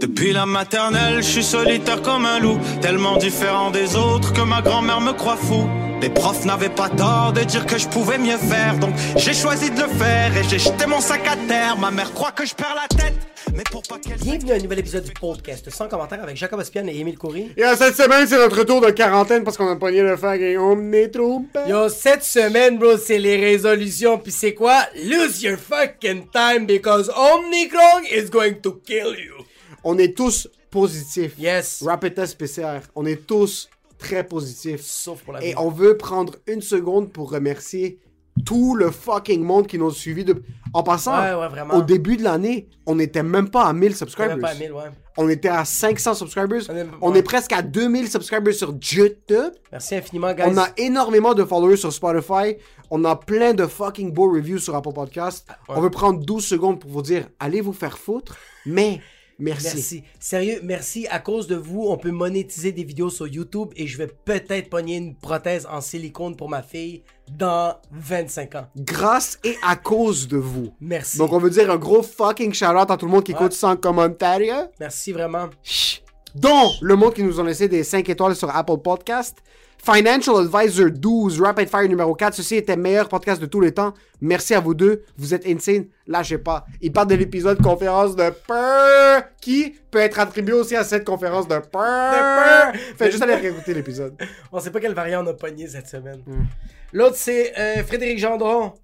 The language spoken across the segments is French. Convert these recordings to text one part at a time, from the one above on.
Depuis la maternelle, je suis solitaire comme un loup, tellement différent des autres que ma grand-mère me croit fou. Les profs n'avaient pas tort de dire que je pouvais mieux faire, donc j'ai choisi de le faire et j'ai jeté mon sac à terre. Ma mère croit que je perds la tête, mais pour pas qu'elle. Bienvenue à un nouvel épisode du podcast sans commentaire avec Jacob Ospian et Émile Coury. Et cette semaine, c'est notre retour de quarantaine parce qu'on a pogné le fag et on est trop. Yo, cette semaine, bro, c'est les résolutions. Puis c'est quoi? Lose your fucking time because Omnicron is going to kill you. On est tous positifs. Yes. Rapid test PCR. On est tous très positifs. Sauf pour la Et vie. on veut prendre une seconde pour remercier tout le fucking monde qui nous a suivis. De... En passant, Ouais, ouais, vraiment. au début de l'année, on n'était même pas à 1000 On subscribers. pas à 1000, ouais. On était à 500 subscribers. On est- On est presque à 2000 subscribers sur YouTube. Merci infiniment, guys. On a énormément de followers sur Spotify. On a plein de fucking beaux reviews sur Apple Podcast. On veut prendre 12 secondes pour vous dire allez vous faire foutre, mais merci. Merci. Sérieux, merci. À cause de vous, on peut monétiser des vidéos sur YouTube et je vais peut-être pogner une prothèse en silicone pour ma fille dans 25 ans. Grâce et à cause de vous. Merci. Donc on veut dire un gros fucking shout-out à tout le monde qui écoute sans commentaire. Merci vraiment. Chut. Dont le monde qui nous ont laissé des 5 étoiles sur Apple Podcast. Financial Advisor 12, Rapid Fire numéro 4. Ceci était le meilleur podcast de tous les temps. Merci à vous deux. Vous êtes insane. Lâchez pas. Il parle de l'épisode conférence de peur qui peut être attribué aussi à cette conférence de peur? peur. Faites juste aller réécouter l'épisode. On sait pas quelle variant on a pogné cette semaine. Hmm. L'autre, c'est euh, Frédéric Gendron.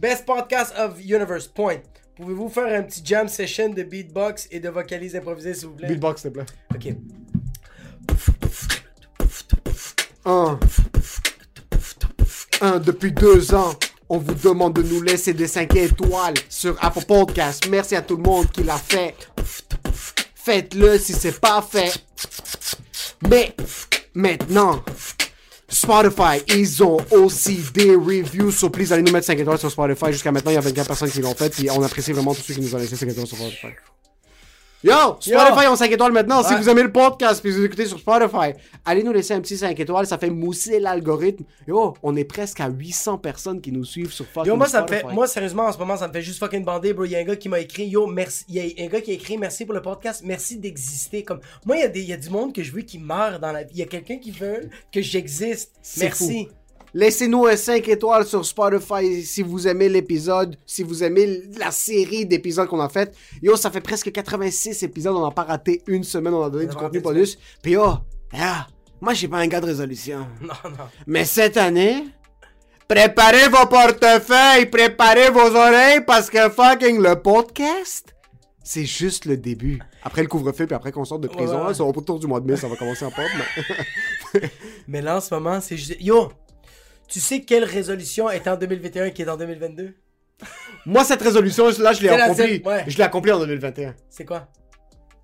Best podcast of universe, point. Pouvez-vous faire un petit jam session de beatbox et de vocalise improvisée, s'il vous plaît? Beatbox, s'il te plaît. Ok. Un. Un, depuis deux ans, on vous demande de nous laisser des 5 étoiles sur Apple Podcast. Merci à tout le monde qui l'a fait. Faites-le si c'est pas fait. Mais maintenant, Spotify, ils ont aussi des reviews. So please, allez nous mettre 5 étoiles sur Spotify. Jusqu'à maintenant, il y a 24 personnes qui l'ont fait. Puis on apprécie vraiment tous ceux qui nous ont laissé 5 étoiles sur Spotify. Yo, Spotify ont 5 étoiles maintenant. Si vous aimez le podcast puis vous écoutez sur Spotify, allez nous laisser un petit 5 étoiles. Ça fait mousser l'algorithme. Yo, on est presque à 800 personnes qui nous suivent sur fucking Yo, moi, ça me fait, moi, sérieusement, en ce moment, ça me fait juste fucking bander, bro. Il y a un gars qui m'a écrit, yo, merci. Il y a un gars qui a écrit, merci pour le podcast, merci d'exister. Comme, moi, il y, a des, il y a du monde que je veux qui meurt dans la vie. Il y a quelqu'un qui veut que j'existe. Merci. fou. Laissez-nous un 5 étoiles sur Spotify si vous aimez l'épisode, si vous aimez la série d'épisodes qu'on a fait. Yo, ça fait presque 86 épisodes, on n'a pas raté une semaine, on a donné du contenu bonus. Puis yo, ah, moi j'ai pas un gars de résolution. Non, non. Mais cette année, préparez vos portefeuilles, préparez vos oreilles parce que fucking le podcast, c'est juste le début. Après le couvre-feu, puis après qu'on sorte de prison, Ouais, ouais. là, c'est autour du mois de mai, ça va commencer en pop. mais- Mais là, en ce moment, c'est juste. Yo, tu sais quelle résolution est en 2021 qui est en 2022 Moi, cette résolution, là, je l'ai C'est la accomplie. seule- ouais. Je l'ai accomplie en 2021. C'est quoi?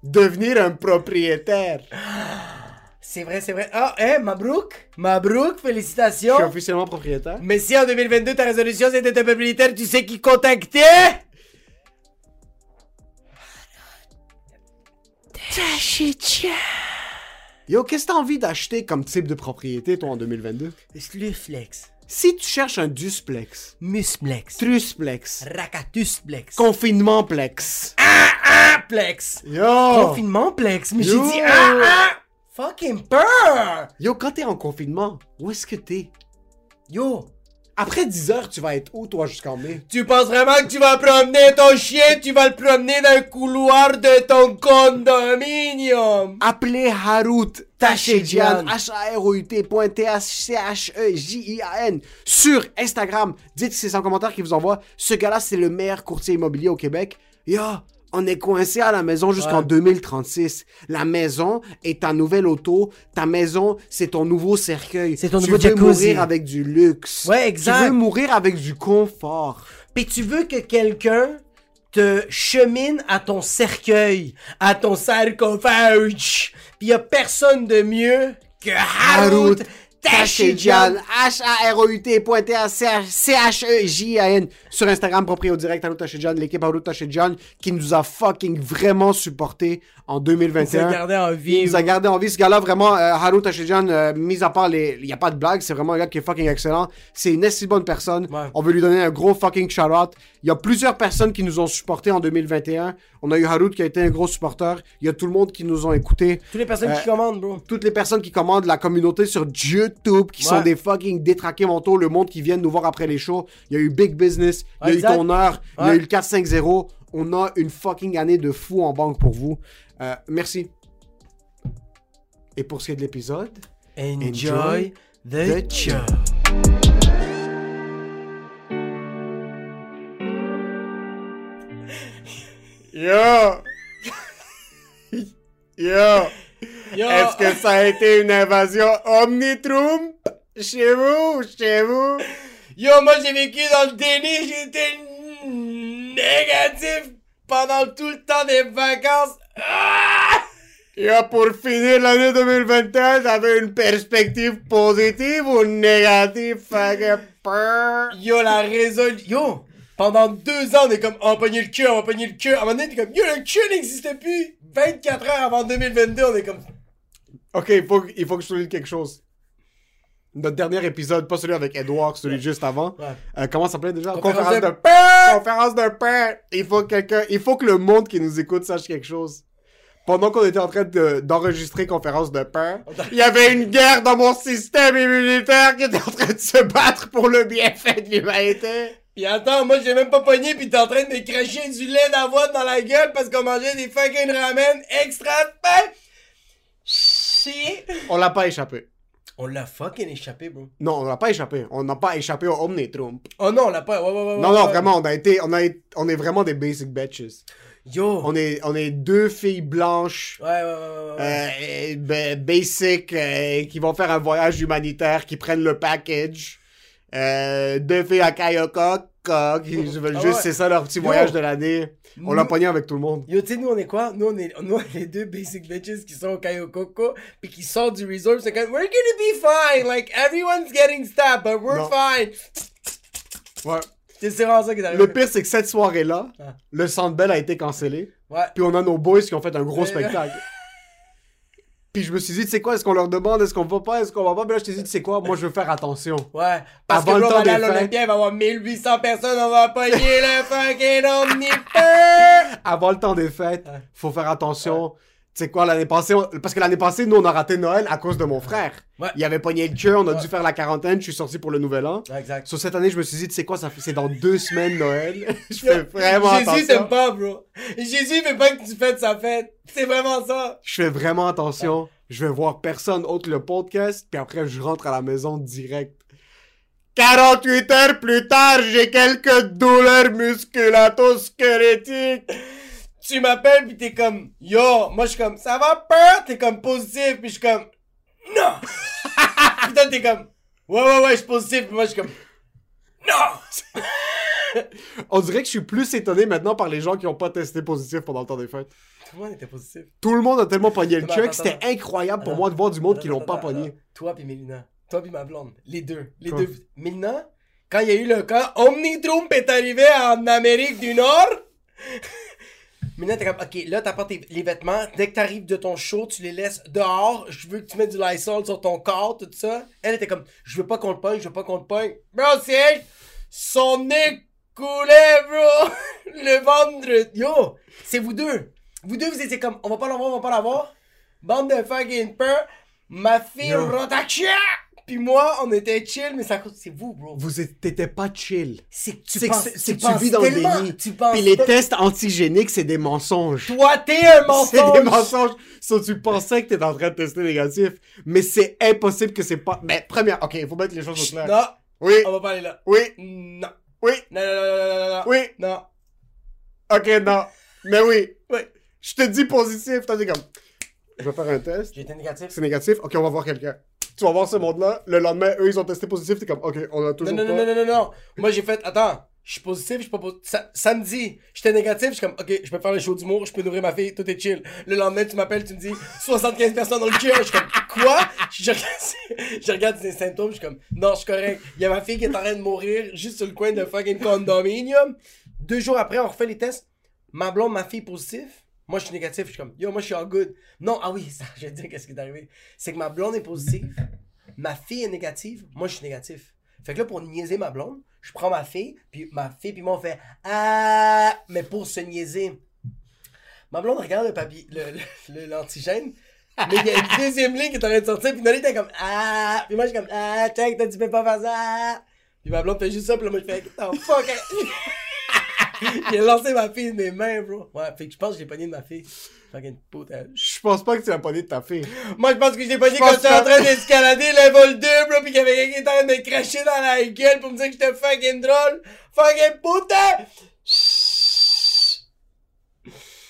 Devenir un propriétaire. C'est vrai, c'est vrai. Ah, hein, Mabrouk? Mabrouk, Je suis félicitations. officiellement propriétaire. Mais si en 2022 ta résolution c'était un propriétaire, tu sais qui contacter Yo, qu'est-ce que t'as envie d'acheter comme type de propriété, toi, en 2022? Sluflex, Si tu cherches un dusplex, Musplex, trusplex, Racatusplex, confinementplex. Plex, Yo! Confinementplex, mais j'ai dit ah ah. Fucking peur. Yo, quand t'es en confinement, où est-ce que t'es? Yo Après 10 heures, tu vas être où, toi, jusqu'en mai? Tu penses vraiment que tu vas promener ton chien, tu vas le promener dans le couloir de ton condominium? Appelez H-A-R-O-U-T point T-H-C-H-E-J-I-A-N, sur Instagram. Dites que c'est son commentaire qui vous envoie. Ce gars-là, c'est le meilleur courtier immobilier au Québec. Yo, on est coincé à la maison jusqu'en Ouais. 2036. La maison est ta nouvelle auto. Ta maison, c'est ton nouveau cercueil. C'est ton tu nouveau veux jacuzzi. mourir avec du luxe. Ouais, exact. Tu veux mourir avec du confort. Pis tu veux que quelqu'un te chemine à ton cercueil, à ton sarcophage. Pis y a personne de mieux que Harut Tachedjian. H-A-R-O-U-T point T-A-C-H-E-J-A-N. Sur Instagram, proprio direct, Harut Tachedjian, l'équipe Harut Tachedjian, qui nous a fucking vraiment supporté en Ça 2021. gardait en Il vie. nous a gardé en vie. Ce gars-là, vraiment, euh, Haru euh, mis à part les. Il n'y a pas de blague, c'est vraiment un gars qui est fucking excellent. C'est une assez bonne personne. Ouais. On veut lui donner un gros fucking shout-out. Il y a plusieurs personnes qui nous ont supportés en 2021. On a eu Harout qui a été un gros supporter. Il y a tout le monde qui nous ont écoutés. Toutes les personnes Euh, qui commandent, bro. Toutes les personnes qui commandent la communauté sur YouTube, qui Ouais. sont des fucking détraqués mentaux, le monde qui viennent nous voir après les shows. Il y a eu Big Business, il y a Exact. eu ton heure, il y a eu le 450. On a une fucking année de fou en banque pour vous. Euh, merci. Et pour ce qui est de l'épisode, Enjoy the the show. Yo! Yo! Est-ce que ça a été une invasion Omnitrump? Chez vous ou chez vous? Yo, moi j'ai vécu dans le déni, j'étais négatif pendant tout le temps des vacances. Ah! Yo, pour finir l'année 2021, t'avais une perspective positive ou négative? Que. Yo, la résolution. Yo, pendant deux ans, on est comme, on pogner le cul, on pogner le cul. À un moment donné, t'es comme, yo, le cul n'existait plus. 24 heures avant 2022, on est comme, Ok, il faut, il faut que je souligne quelque chose. Notre dernier épisode, pas celui avec Edouard, celui juste avant. Ouais. Euh, comment ça s'appelait déjà? Conférence de paix! Conférence de paix! Il faut que quelqu'un, il faut que le monde qui nous écoute sache quelque chose. Pendant qu'on était en train de- d'enregistrer conférence de paix, il y avait une guerre dans mon système immunitaire qui était en train de se battre pour le bienfait de l'humanité. Pis attends, moi j'ai même pas pogné pis t'es en train de me cracher du lait d'avoine dans la gueule parce qu'on mangeait des fucking ramen extra pain. Shit. On l'a pas échappé. On l'a fucking échappé, bro. Non, on l'a pas échappé. On n'a pas échappé au Omnitrump. Oh non, on l'a pas. Ouais, ouais, ouais. Non, non, vraiment, on a été, on a on est vraiment des basic bitches. Yo. On est, on est deux filles blanches, Ouais, ouais, ouais, ouais. ouais. euh, ben, basic, euh, qui vont faire un voyage humanitaire, qui prennent le package. Euh, deux filles à Kayoka, qui veulent Ah juste, ouais. c'est ça leur petit Yo. voyage de l'année. On l'a pogné avec tout le monde. Yo, tu sais, nous, on est quoi? Nous, on est, nous, on est les deux basic bitches qui sont au Kayokoko, pis qui sortent du resort, c'est comme, we're gonna be fine, like, everyone's getting stabbed, but we're Non. fine. Ouais. C'est vraiment ça qui est arrivé. Le pire, c'est que cette soirée-là, Ah. le Centre Bell a été cancellé. Ouais. Puis on a nos boys qui ont fait un gros spectacle. Puis je me suis dit, tu sais quoi, est-ce qu'on leur demande, est-ce qu'on va pas, est-ce qu'on va pas? Mais là, je t'ai dit, tu sais quoi, moi, je veux faire attention. Ouais. Parce Avant que à l'Olympia, il va y avoir 1800 personnes, on va pogner le fucking omnipeur. Avant le temps des fêtes, faut faire attention. Tu sais quoi, l'année passée, on- parce que l'année passée, nous, on a raté Noël à cause de mon frère. Ouais. Il avait pogné le cœur, on a dû faire la quarantaine, je suis sorti pour le nouvel an. Exact. Sur cette année, je me suis dit, tu sais quoi, ça fait, c'est dans deux semaines Noël. je fais vraiment Jésus attention. t'aime pas, bro. Jésus il veut pas que tu fêtes sa fête. C'est vraiment ça. Je fais vraiment attention. Je vais voir personne autre le podcast, puis après, je rentre à la maison direct. 48 heures plus tard, j'ai quelques douleurs musculato-squelettiques. Tu m'appelles pis t'es comme, yo, moi je suis comme, ça va peur? T'es comme positif pis je suis comme, non! pis toi t'es comme, ouais, ouais, ouais, je suis positif pis moi je suis comme, non! On dirait que je suis plus étonné maintenant par les gens qui ont pas testé positif pendant le temps des fêtes. Tout le monde était positif. Tout le monde a tellement pogné le check, c'était incroyable pour moi de voir du monde qui l'ont pas pogné. Toi pis Mélina. Toi pis ma blonde. Les deux. Les deux. Mélina, quand il y a eu le cas, Omnitrump est arrivé en Amérique du Nord. Mélina, t'es comme, ok, là, t'apportes tes- les vêtements. Dès que t'arrives de ton show, tu les laisses dehors. Je veux que tu mettes du Lysol sur ton corps, tout ça. Elle était comme, je veux pas qu'on le pogne, je veux pas qu'on le pogne. Bro, c'est elle. Son nez coulait, bro. Le vendredi. Yo, c'est vous deux. Vous deux, vous étiez comme, on va pas l'avoir, on va pas l'avoir. Bande de fucking peur. Ma fille Yo. Puis moi, on était chill, mais ça cause. C'est vous, bro. Vous t'étais pas chill. C'est que tu C'est que penses, c'est- c'est que tu vis dans le déni. Tu penses Puis les tests antigéniques, c'est des mensonges. Toi, t'es un C'est mensonge. des mensonges. So, tu pensais que t'étais en train de tester négatif, mais c'est impossible que c'est pas. Mais première, ok, il faut mettre les choses au clair. Non, Oui, on va pas aller là. oui, Non. oui, Non, non, non, non, non, non, non. oui. Non. Ok, non. Mais oui. Oui. Je te dis positif. T'as dit comme. Je vais faire un test. J'ai été négatif. C'est négatif. Ok, on va voir quelqu'un. Tu vas voir ce monde-là. Le lendemain, eux, ils ont testé positif. T'es comme, ok, on a Non, toujours non, pas. non, non, non, non, non. Moi, j'ai fait, attends, je suis positif, je suis pas positif. Sa- samedi, j'étais négatif, je suis comme, ok, je peux faire le show d'humour, je peux nourrir ma fille, tout est chill. Le lendemain, tu m'appelles, tu me dis, 75 personnes dans le cœur. Je suis comme, quoi? Je regarde, je regarde ses symptômes, je suis comme, non, je suis correct. Il y a ma fille qui est en train de mourir juste sur le coin de fucking condominium. Deux jours après, on refait les tests. Ma blonde, ma fille positive. Moi, je suis négatif. Je suis comme, yo, moi, je suis en good. Non, ah oui, ça, je vais te dire qu'est-ce qui est arrivé. C'est que ma blonde est positive. Ma fille est négative. Moi, je suis négatif. Fait que là, pour niaiser ma blonde, je prends ma fille, puis ma fille, puis moi, on fait Ah, mais pour se niaiser. Ma blonde regarde le papier, le, l'antigène, mais il y a une deuxième ligne qui est en train de sortir, puis Nolly était comme Ah, puis moi, je suis comme Ah, check, tu peux pas faire ça. Puis ma blonde fait juste ça, puis là, moi, je fais Oh fuck? J'ai lancé ma fille de mes mains, bro. Ouais, fait que je pense que j'ai pogné de ma fille. Fucking putain. Je pense pas que tu vas pas de ta fille. Moi, je pense que je l'ai pogné quand j'étais en train d'escalader level 2, bro, pis qu'il y avait quelqu'un qui était en train de me cracher dans la gueule pour me dire que j'étais fucking drôle. Fucking putain!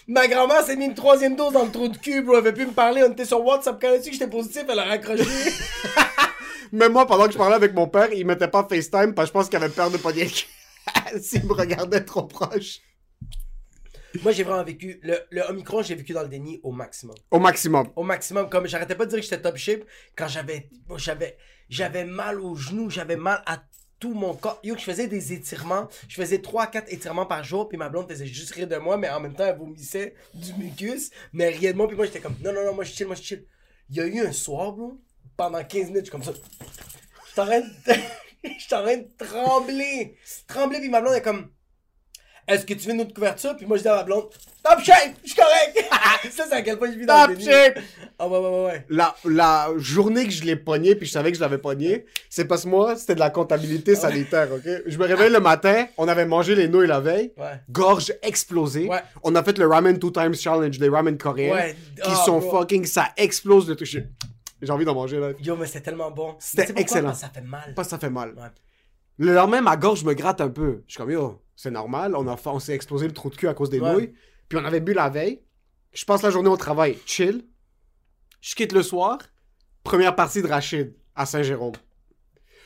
Ma grand-mère s'est mis une troisième dose dans le trou de cul, bro. Elle veut plus me parler. On était sur WhatsApp. Quand elle a su que j'étais positif, elle a raccroché. Même moi, pendant que je parlais avec mon père, il mettait pas FaceTime parce que je pense qu'il avait peur de dire s'il me regardait trop proche. Moi, j'ai vraiment vécu. Le, le Omicron, j'ai vécu dans le déni au maximum. Au maximum. au maximum. Comme j'arrêtais pas de dire que j'étais top shape quand j'avais j'avais j'avais mal aux genoux, j'avais mal à tout mon corps. Yo, je faisais des étirements. Je faisais 3-4 étirements par jour, puis ma blonde faisait juste rire de moi, mais en même temps, elle vomissait du mucus, mais rien de moi, puis moi, j'étais comme, non, non, non, moi, je chill, moi, je chill. Il y a eu un soir, bro, pendant 15 minutes, je suis comme ça. De... J'étais en train de trembler. Trembler, puis ma blonde est comme, est-ce que tu veux une autre couverture? Puis moi, je dis à ma blonde, top shape, je suis correct. ça, c'est à quel point je vis dans le Top shape! Ah ouais, ouais, ouais, ouais. La, la journée que je l'ai pogné, puis je savais que je l'avais pogné, c'est parce que moi, c'était de la comptabilité sanitaire, ok? Je me réveille le matin, on avait mangé les nouilles la veille, Ouais. gorge explosée. Ouais. On a fait le ramen two times challenge, des ramen coréens, Ouais. qui Ah, sont bro. fucking, ça explose le truc. J'ai envie d'en manger, là. Yo, mais c'était tellement bon. C'était excellent. Parce que ça fait mal. Pas ça fait mal. Ouais. Le lendemain, ma gorge me gratte un peu. Je suis comme, yo, c'est normal, on, a on s'est explosé le trou de cul à cause des Ouais. nouilles. Puis on avait bu la veille. Je passe la journée au travail, chill. Je quitte le soir. Première partie de Rachid à Saint-Jérôme.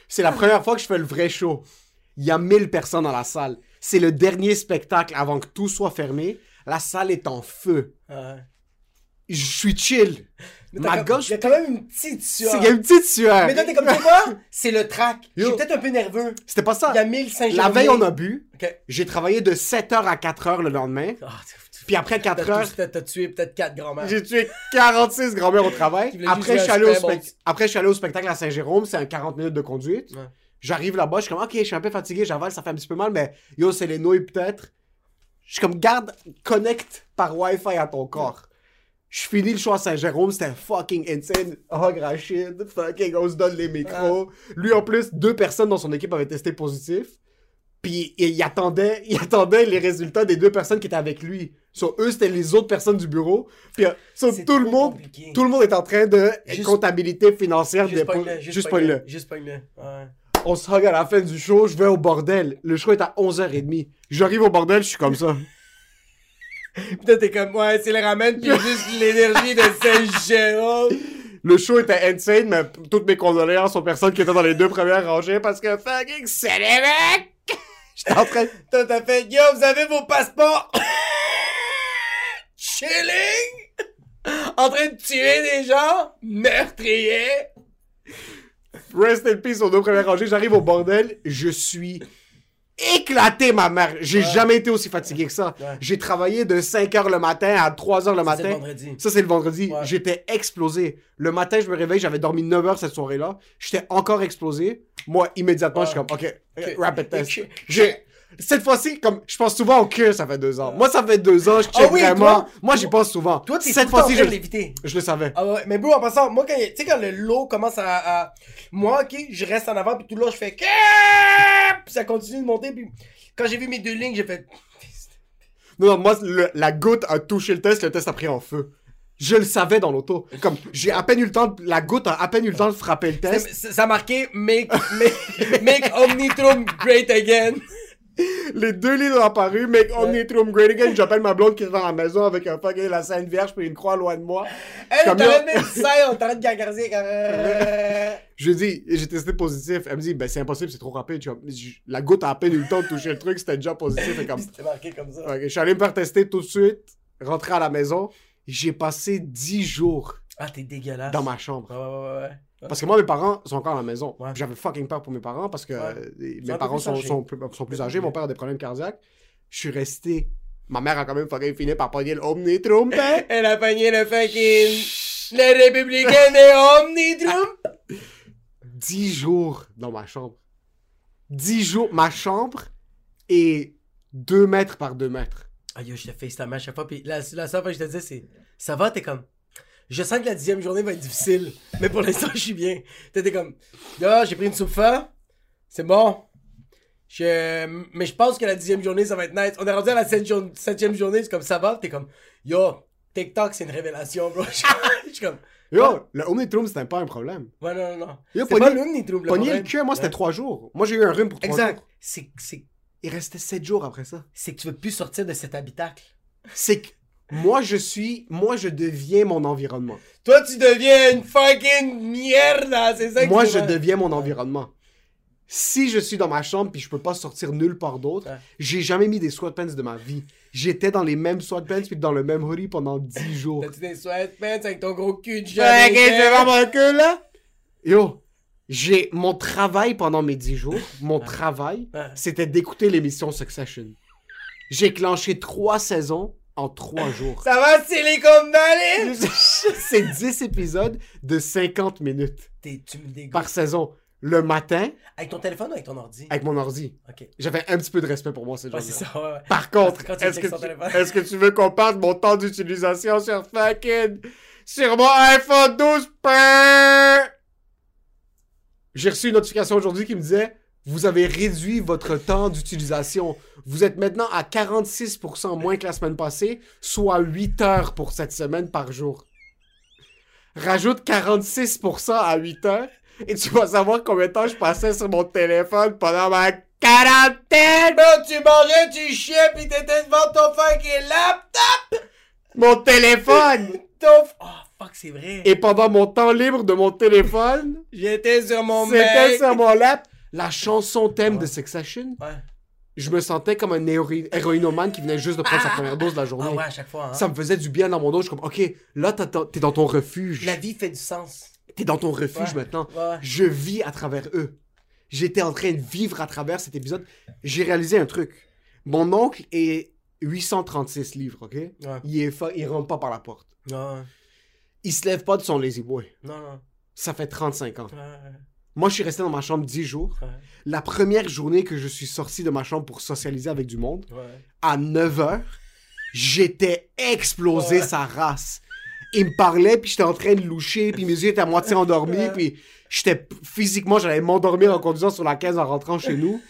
C'est la première fois que je fais le vrai show. Il y a 1000 personnes dans la salle. C'est le dernier spectacle avant que tout soit fermé. La salle est en feu. Ouais. Je suis chill. Mais Ma comme- gorge, Il y a quand même une petite c'est sueur. il y a une petite sueur. Mais toi, t'es comme, tu quoi? C'est le track. Suis peut-être un peu nerveux. C'était pas ça. Il y a 1000 saint La veille, on a bu. J'ai travaillé de 7h à 4h le lendemain. Ah, Puis après t'as 4 tout- heures, T'as tué peut-être 4 grands-mères. j'ai tué 46 grand-mères au travail. Après je, suis allé au Scrabble. spec- Après, je suis allé au spectacle à Saint-Jérôme. C'est un 40 minutes de conduite. Ouais. J'arrive là-bas, je suis comme, ok, je suis un peu fatigué, j'avale, ça fait un petit peu mal, mais yo, c'est les nouilles peut-être. Je suis comme, garde, connecte par Wi-Fi à ton corps. Je finis le show à Saint-Jérôme, c'était fucking insane. Hug Rachid, fucking, on se donne les micros. Lui, en plus, deux personnes dans son équipe avaient testé positif. Puis il, attendait, il attendait les résultats des deux personnes qui étaient avec lui. Sur eux, c'était les autres personnes du bureau. Puis sur tout le monde, compliqué. tout le monde est en train de Juste- comptabilité financière Juste des pogne-le. juste pogne-le. pogne-le. Juste. Ouais. On se hug à la fin du show, je vais au bordel. Le show est à 11h30. J'arrive au bordel, je suis comme ça. Putain, t'es comme, ouais, c'est le ramen, pis juste l'énergie de Saint-Jérôme. Le show était insane, mais toutes mes condoléances aux personnes qui étaient dans les deux premières rangées parce que fucking c'est les mecs! J'étais en train. Toi, t'as fait, yo, vous avez vos passeports? Chilling? En train de tuer des gens? Meurtrier? Rest in peace aux deux premières rangées. J'arrive au bordel, je suis éclaté, ma mère. J'ai jamais été aussi fatigué que ça. Ouais. J'ai travaillé de 5h le matin à 3h le matin. Ça, c'est le vendredi. Ouais. J'étais explosé. Le matin, je me réveille, j'avais dormi 9 heures cette soirée-là. J'étais encore explosé. Moi, immédiatement, je suis comme, OK, rapid test. J'ai Cette fois-ci, comme je pense souvent que ça fait deux ans. Moi, ça fait deux ans, je check Ah oui, vraiment. toi- Moi, j'y pense souvent. Toi, t'es Cette fois-ci, je, l'éviter. je le savais. Ah ouais, mais bro, en passant, moi, quand, tu sais, quand le lot commence à, à- Moi, ok, je reste en avant, puis tout le long, je fais. Puis ça continue de monter, puis quand j'ai vu mes deux lignes, j'ai fait. Non, non, moi, le- la goutte a touché le test, le test a pris en feu. Je le savais dans l'auto. Comme, j'ai à peine eu le temps, de- la goutte a à peine eu le temps de frapper le test. ça- ça a marqué Make, make, make Omnitron great again. Les deux livres ont apparu, Make Omnitrum Great Again. J'appelle ma blonde qui est dans la maison avec un fucking la Sainte Vierge puis une croix loin de moi. Elle, t'arrêtes là- du sein, on t'arrête de gargariser comme. euh, Je lui dis, j'ai testé positif. Elle me dit, ben c'est impossible, c'est trop rapide. La goutte a à peine eu le temps de toucher le truc, c'était déjà positif. Et comme, C'était marqué comme ça. Ok, je suis allé me faire tester tout de suite, rentrer à la maison. J'ai passé 10 jours Ah, t'es dégueulasse. dans ma chambre. Ouais, ouais, ouais. Parce que moi, mes parents sont encore à la maison. Ouais. J'avais fucking peur pour mes parents parce que Ouais. euh, mes parents sont, plus, sont plus âgés. Mon père a des problèmes cardiaques. Je suis resté. Ma mère a quand même fucking fini par pogner le Omnitrum. hein. Elle a pogné le fucking. Le républicain des Omnitron. 10 jours dans ma chambre. 10 jours. Ma chambre est 2 mètres par 2 mètres. Ah yo, je te FaceTime à chaque fois. Puis la, la seule fois que je te disais, c'est ça va, t'es comme. Je sens que la dixième journée va être difficile. Mais pour l'instant, je suis bien. T'étais comme. Là, j'ai pris une soupe fa. C'est bon. Je... Mais je pense que la dixième journée, ça va être nice. On est rendu à la sept jour- septième journée, c'est comme ça va. T'es comme. Yo, TikTok, c'est une révélation, bro. Je suis comme. Yo, le Omnitrum, c'était pas un problème. Ouais, non, non, non. Yo, C'est pas l'Omnitrum, le Pogner le problème. cul, moi, c'était Ouais. 3 jours. Moi, j'ai eu un rhume pour 3 Exact. jours. C'est c'est- Il restait 7 jours après ça. c'est que tu veux plus sortir de cet habitacle. C'est que moi, je suis. Moi, je deviens mon environnement. Toi, tu deviens une fucking merde, c'est ça que Moi, je deviens mon environnement. Si je suis dans ma chambre puis je peux pas sortir nulle part d'autre, Ouais. j'ai jamais mis des sweatpants de ma vie. J'étais dans les mêmes sweatpants puis dans le même hoodie pendant 10 jours. T'as-tu des sweatpants avec ton gros cul de Ouais, jamais ok, je mon cul, là. Yo, j'ai mon travail pendant mes 10 jours, mon travail, Ouais. c'était d'écouter l'émission Succession. J'ai clenché 3 saisons en 3 jours. Ça va, Silicon Valley? C'est 10 épisodes de 50 minutes T'es- tu me dégoûtes. par saison. Le matin, Avec ton téléphone ou avec ton ordi? avec mon ordi. Ok. J'avais un petit peu de respect pour moi ces Ouais, gens-là. c'est ça, ouais, ouais. Par contre, est-ce que, tu- est-ce que tu veux qu'on parle de mon temps d'utilisation sur fucking... Sur mon iPhone 12 Pro? J'ai reçu une notification aujourd'hui qui me disait Vous avez réduit votre temps d'utilisation. Vous êtes maintenant à 46% moins que la semaine passée, soit 8 heures pour cette semaine par jour. Rajoute 46% à 8 heures et tu vas savoir combien de temps je passais sur mon téléphone pendant ma quarantaine. Tu mangeais, tu chiais, pis t'étais devant ton fucking laptop! Mon téléphone! Ton... Oh, fuck, c'est vrai. Et pendant mon temps libre de mon téléphone, J'étais sur mon c'était sur mon lap. La chanson thème de Succession, Ouais. je me sentais comme un héroï- héroïnomane qui venait juste de prendre sa première dose de la journée. Ah ouais, à chaque fois, hein. Ça me faisait du bien dans mon dos. Je suis comme, ok, là, t'es dans ton refuge. La vie fait du sens. T'es dans ton refuge Ouais. maintenant. Je vis à travers eux. J'étais en train de vivre à travers cet épisode. J'ai réalisé un truc. Mon oncle est 836 livres, ok? Il, est fa- il rentre pas par la porte. Non, Il se lève pas de son lazy boy. non, non. Ça fait 35 ans. Moi, je suis resté dans ma chambre 10 jours. ouais. La première journée que je suis sorti de ma chambre pour socialiser avec du monde, Ouais. à 9 h j'étais explosé Ouais. sa race. Il me parlait, puis j'étais en train de loucher, puis mes yeux étaient à moitié endormis, puis j'étais physiquement, j'allais m'endormir en conduisant sur la 15 en rentrant chez nous.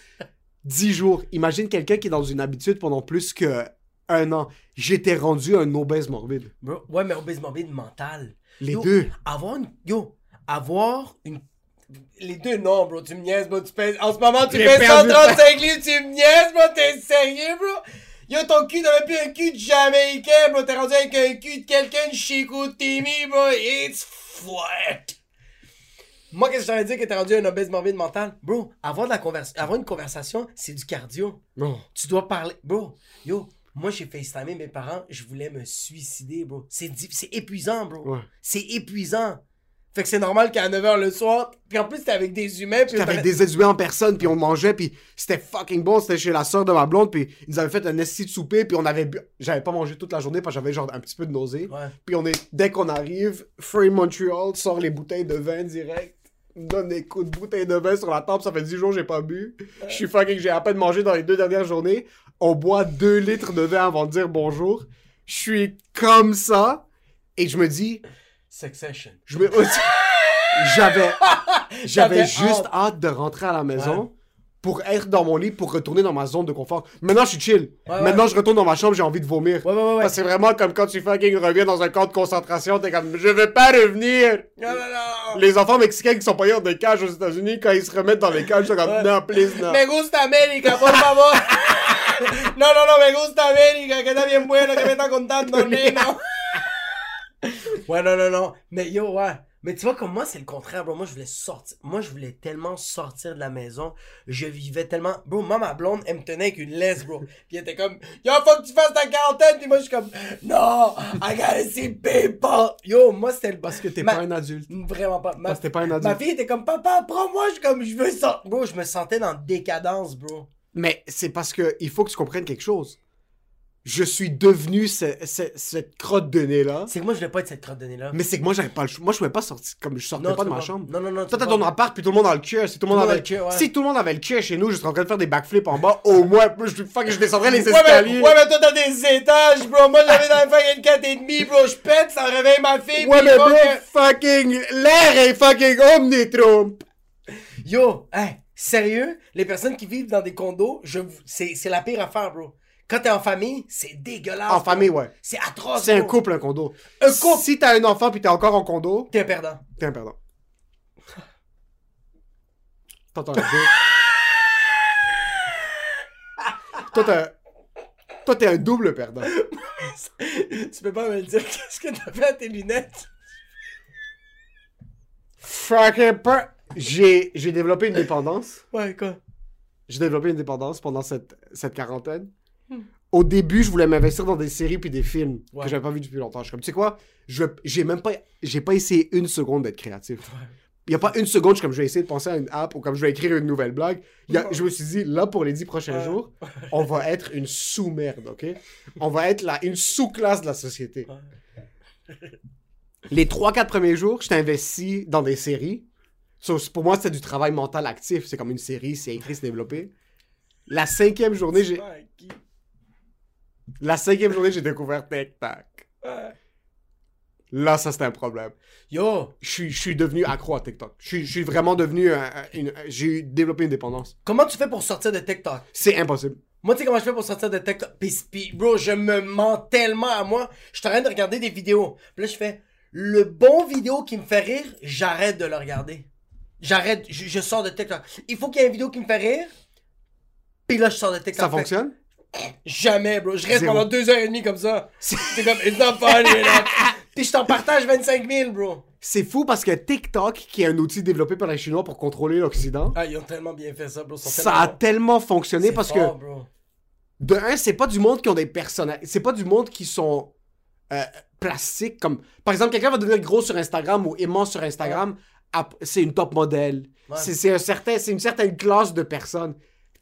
10 jours. Imagine quelqu'un qui est dans une habitude pendant plus que un an. J'étais rendu un obèse morbide. Ouais, mais obèse morbide mental. Les Yo, deux. Avoir une. Yo, avoir une. Les deux, non, bro, tu me niaises, bro. Tu pèses... En ce moment, tu pèses perdu 135 livres, tu me niaises, bro. T'es sérieux, bro? Yo, ton cul n'avait plus un cul de Jamaïcain, bro. T'es rendu avec un cul de quelqu'un de Chicoutimi, bro. It's flat. Moi, qu'est-ce que j'allais dire que t'es rendu un obèse morbide mental? Bro, avoir, de la avoir une conversation, c'est du cardio. Non. Tu dois parler. Bro, yo, moi j'ai FaceTimé mes parents, je voulais me suicider, bro. C'est di- c'est épuisant, bro. Ouais. C'est épuisant. Fait que c'est normal qu'à 9h le soir, puis en plus t'es avec des humains, puis avec des humains en personne, puis on mangeait, puis c'était fucking bon. C'était chez la soeur de ma blonde, puis ils nous avaient fait un esti de souper, puis on avait bu... J'avais pas mangé toute la journée, parce que j'avais genre un petit peu de nausée. Ouais. Puis on est... Dès qu'on arrive, Free Montreal sort les bouteilles de vin direct. donne des coups de bouteille de vin sur la table, ça fait 10 jours que j'ai pas bu. Je suis fucking, j'ai à peine mangé dans les deux dernières journées. On boit 2 litres de vin avant de dire bonjour. Je suis comme ça. Et je me dis, Succession. je me... J'avais... J'avais juste hâte. de rentrer à la maison pour être dans mon lit, pour retourner dans ma zone de confort. Maintenant, je suis chill. Ouais, Maintenant, je retourne dans ma chambre, j'ai envie de vomir. C'est vraiment comme quand tu fucking reviens dans un camp de concentration, t'es comme, je veux pas revenir. Non, non, non. Les enfants mexicains qui sont pas dans des cages aux États-Unis, quand ils se remettent dans les cages, ils sont comme, non, please, non. Me gusta América, por favor. No, no, no, me gusta América, que está bien bueno, que me está contando, neno. Ouais, non, non, non. Mais yo, ouais. Mais tu vois, comme moi, c'est le contraire, bro. Moi, je voulais sortir. Moi, je voulais tellement sortir de la maison. Je vivais tellement. Bro, moi, ma blonde, elle me tenait avec une laisse, bro. Puis elle était comme, yo, faut que tu fasses ta quarantaine. Puis moi, je suis comme, non, I gotta see people. Yo, moi, c'était le. Parce que t'es Ma- pas un adulte. Vraiment pas. Ma, Parce que t'es pas un ma adulte. fille était comme, papa, prends-moi. Je suis comme, je veux ça. Bro, je me sentais dans décadence, bro. Mais c'est parce que il faut que tu comprennes quelque chose. Je suis devenu ce- ce- cette crotte de nez-là. C'est que moi, je voulais pas être cette crotte de nez-là. Mais c'est que moi, j'avais pas le choix. Moi, je pouvais pas sortir, comme je sortais Non, pas de ma pas. chambre. Non, non, non. Toi, t'as ton appart, puis tout le monde dans le cœur. Si tout le monde Tout avait, le cœur, ouais. si tout le monde avait le chez nous, je serais en train de faire des backflips en bas. Au moins, je, fuck, je descendrais les Ouais mais, escaliers. ouais, mais toi, t'as des étages, bro. Moi, j'avais dans le fucking 4 et demi, bro. Je pète, ça réveille ma fille. Ouais, mais bro, fucking, l'air est fucking omnitrump. Yo, hein, sérieux, les personnes qui vivent dans des condos, je, c'est la pire affaire, bro. Quand t'es en famille, c'est dégueulasse. En famille, ouais. C'est atroce. C'est un bro. couple, un condo. Un couple. Si t'as un enfant puis t'es encore en condo, T'es un perdant. t'es un perdant. T'entends. Toi, t'as- Toi, t'es un double perdant. tu peux pas me le dire. Qu'est-ce que t'as fait à tes lunettes? Fucking per- J'ai, j'ai développé une dépendance. Ouais, quoi? J'ai développé une dépendance pendant cette, cette quarantaine. Au début, je voulais m'investir dans des séries puis des films Ouais. que j'avais pas vu depuis longtemps. Je suis comme, tu sais quoi, je, j'ai même pas, j'ai pas essayé une seconde d'être créatif. Il y a pas une seconde, je suis comme, je vais essayer de penser à une app ou comme je vais écrire une nouvelle blague. Il y a- je me suis dit, là, pour les dix prochains Ouais. jours, on va être une sous-merde, ok? On va être là, une sous-classe de la société. Les trois, quatre premiers jours, j'étais investi dans des séries. So, pour moi, c'était du travail mental actif. C'est comme une série, c'est écrit, c'est développé. La cinquième journée, j'ai... La cinquième journée, j'ai découvert TikTok. Là, ça, c'était un problème. Yo, Je suis, devenu accro à TikTok. Je suis, vraiment devenu... un- un- une- j'ai développé une dépendance. comment tu fais pour sortir de TikTok? C'est impossible. Moi, tu sais comment je fais pour sortir de TikTok? Pis, pis, bro, je me mens tellement à moi. Je suis en train de regarder des vidéos. Puis là, je fais, le bon vidéo qui me fait rire, j'arrête de le regarder. J'arrête, je, je sors de TikTok. Il faut qu'il y ait une vidéo qui me fait rire. Puis là, je sors de TikTok. Ça Fait- fonctionne? Jamais, bro. Je reste Zéro. pendant deux heures et demie comme ça. C'est comme, it's not funny, là. Puis je t'en partage 25 000, bro. C'est fou parce que TikTok, qui est un outil développé par les Chinois pour contrôler l'Occident, Ah, ils ont tellement bien fait ça, bro. Ça a tellement- fonctionné parce fort, que... bro. de un, c'est pas du monde qui ont des personnages. C'est pas du monde qui sont euh, plastiques. Comme, par exemple, quelqu'un va devenir gros sur Instagram ou aimant sur Instagram, c'est une top modèle. Ouais. C'est, un certain, c'est une certaine classe de personnes.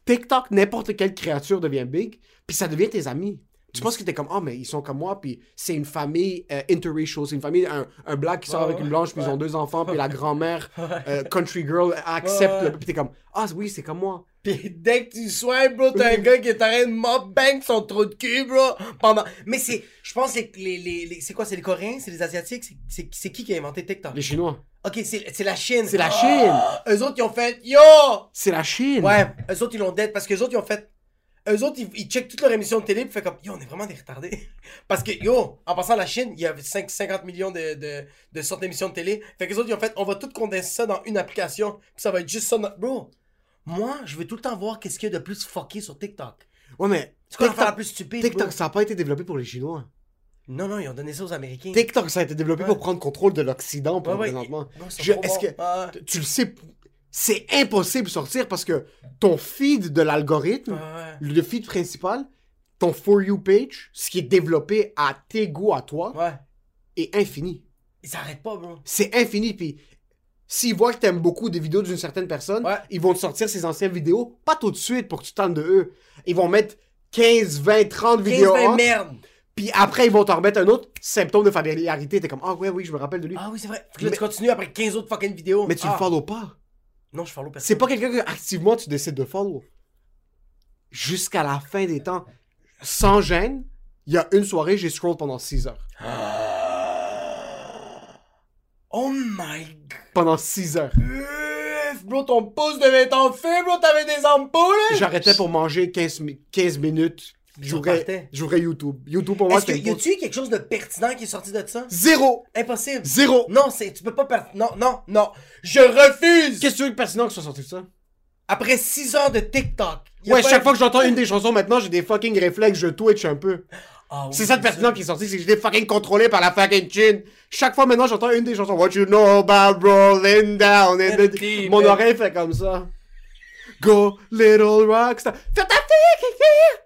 TikTok, n'importe quelle créature devient big, puis ça devient tes amis. Tu penses que t'es comme, oh, mais ils sont comme moi, puis c'est une famille euh, interracial, c'est une famille, un, un black qui sort avec une blanche, puis ils ont deux enfants, puis la grand-mère, euh, country girl, accepte, le- puis t'es comme, ah oui, c'est comme moi. Pis dès que tu swipes, bro, t'as un gars qui est en train de mop bank son trou de cul, bro. Pendant... Mais c'est, je pense que les, les, les, c'est quoi, c'est les Coréens, c'est les Asiatiques, c'est, qui qui a inventé TikTok? Les Chinois. Ok, c'est, la Chine. C'est la Ah! Eux autres, ils ont fait, yo! C'est la Chine. Ouais, eux autres, ils l'ont dead parce que eux autres, ils ont fait. Eux autres, ils, ils checkent toutes leurs émissions de télé, puis fait comme, yo, on est vraiment des retardés. Parce que, yo, en passant à la Chine, il y avait 5, 50 millions de, de, de sortes d'émissions de télé. Fait que les autres, ils ont fait, on va tout condenser ça dans une application, puis ça va être juste ça. Bro, moi, je veux tout le temps voir qu'est-ce qu'il y a de plus fucké sur TikTok. Ouais, mais C'est quoi l'affaire la plus stupide, TikTok, bro? ça n'a pas été développé pour les Chinois. Non, non, ils ont donné ça aux Américains. TikTok, ça a été développé Ouais. pour prendre contrôle de l'Occident Ouais, présentement. Je- Est-ce que Ah, tu le sais, c'est impossible de sortir parce que ton feed de l'algorithme, ouais. le feed principal, ton For You page, ce qui est développé à tes goûts à toi, Ouais. est infini. Ils s'arrêtent pas, bro. C'est infini. Puis s'ils voient que t'aimes beaucoup des vidéos d'une certaine personne, Ouais. ils vont te sortir ces anciennes vidéos, pas tout de suite pour que tu tentes de eux. Ils vont mettre 15, 20, 30 15, vidéos 20 off. merde. Puis après, ils vont te remettre un autre symptôme de familiarité. T'es comme, ah ouais, oui, je me rappelle de lui. Ah oui, c'est vrai. Fait que là, Mais- tu continues après 15 autres fucking vidéos. Mais tu ah. le follow pas. Non, je follow personne. C'est pas quelqu'un que activement tu décides de follow. Jusqu'à la fin des temps, sans gêne, il y a une soirée, j'ai scroll pendant 6 heures. Oh my god. Pendant 6 heures. Bro, ton pouce devait être en feu, bro. T'avais des ampoules. J'arrêtais pour manger 15, mi- 15 minutes. J'ouvrais YouTube. YouTube pour moi, Est-ce c'était y a-tu quelque chose de pertinent qui est sorti de ça? Zéro! Impossible. Zéro! Non, c'est, tu peux pas per... Non, non, non. Je refuse! Qu'est-ce que tu veux que pertinent que soit sorti de ça? Après 6 heures de TikTok. Ouais, chaque un- fois que j'entends une des chansons maintenant, j'ai des fucking réflexes, je twitch un peu. Ah oui, C'est ça de pertinent qui est sorti, c'est que j'étais fucking contrôlé par la fucking chin. Chaque fois maintenant, j'entends une des chansons. What you know about rolling down in the... Deep, Mon oreille fait comme ça. Go, little rockstar. Fais ta fille,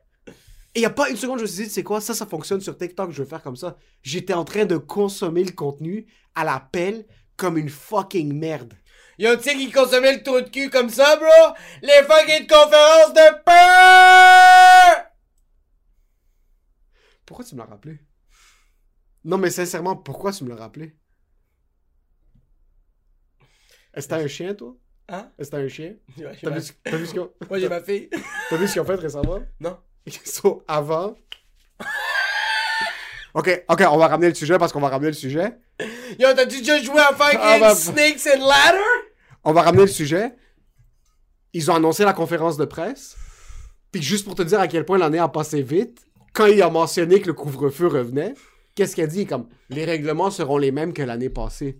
Et y a pas une seconde, je me suis dit, c'est quoi, ça, ça fonctionne sur TikTok, je vais faire comme ça. J'étais en train de consommer le contenu à la pelle comme une fucking merde. Yo, tu sais qui consommait le trou de cul comme ça, bro? Les fucking conférences de peur! Pourquoi tu me l'as rappelé? Non, mais sincèrement, pourquoi tu me l'as rappelé? Est-ce que t'as un chien, toi? Hein? Est-ce que t'as un chien? Ouais, T'as vu, ce- t'as vu ce qu'ils ont... Moi, j'ai ma fille. T'as vu ce qu'ils ont fait récemment? Non. Ils sont avant... Ok, ok, on va ramener le sujet parce qu'on va ramener le sujet. Yo, t'as-tu déjà joué à fucking Ah, bah, Snakes and Ladder? On va ramener le sujet. Ils ont annoncé la conférence de presse. Puis juste pour te dire à quel point l'année a passé vite, quand il a mentionné que le couvre-feu revenait, qu'est-ce qu'il a dit? Comme, les règlements seront les mêmes que l'année passée.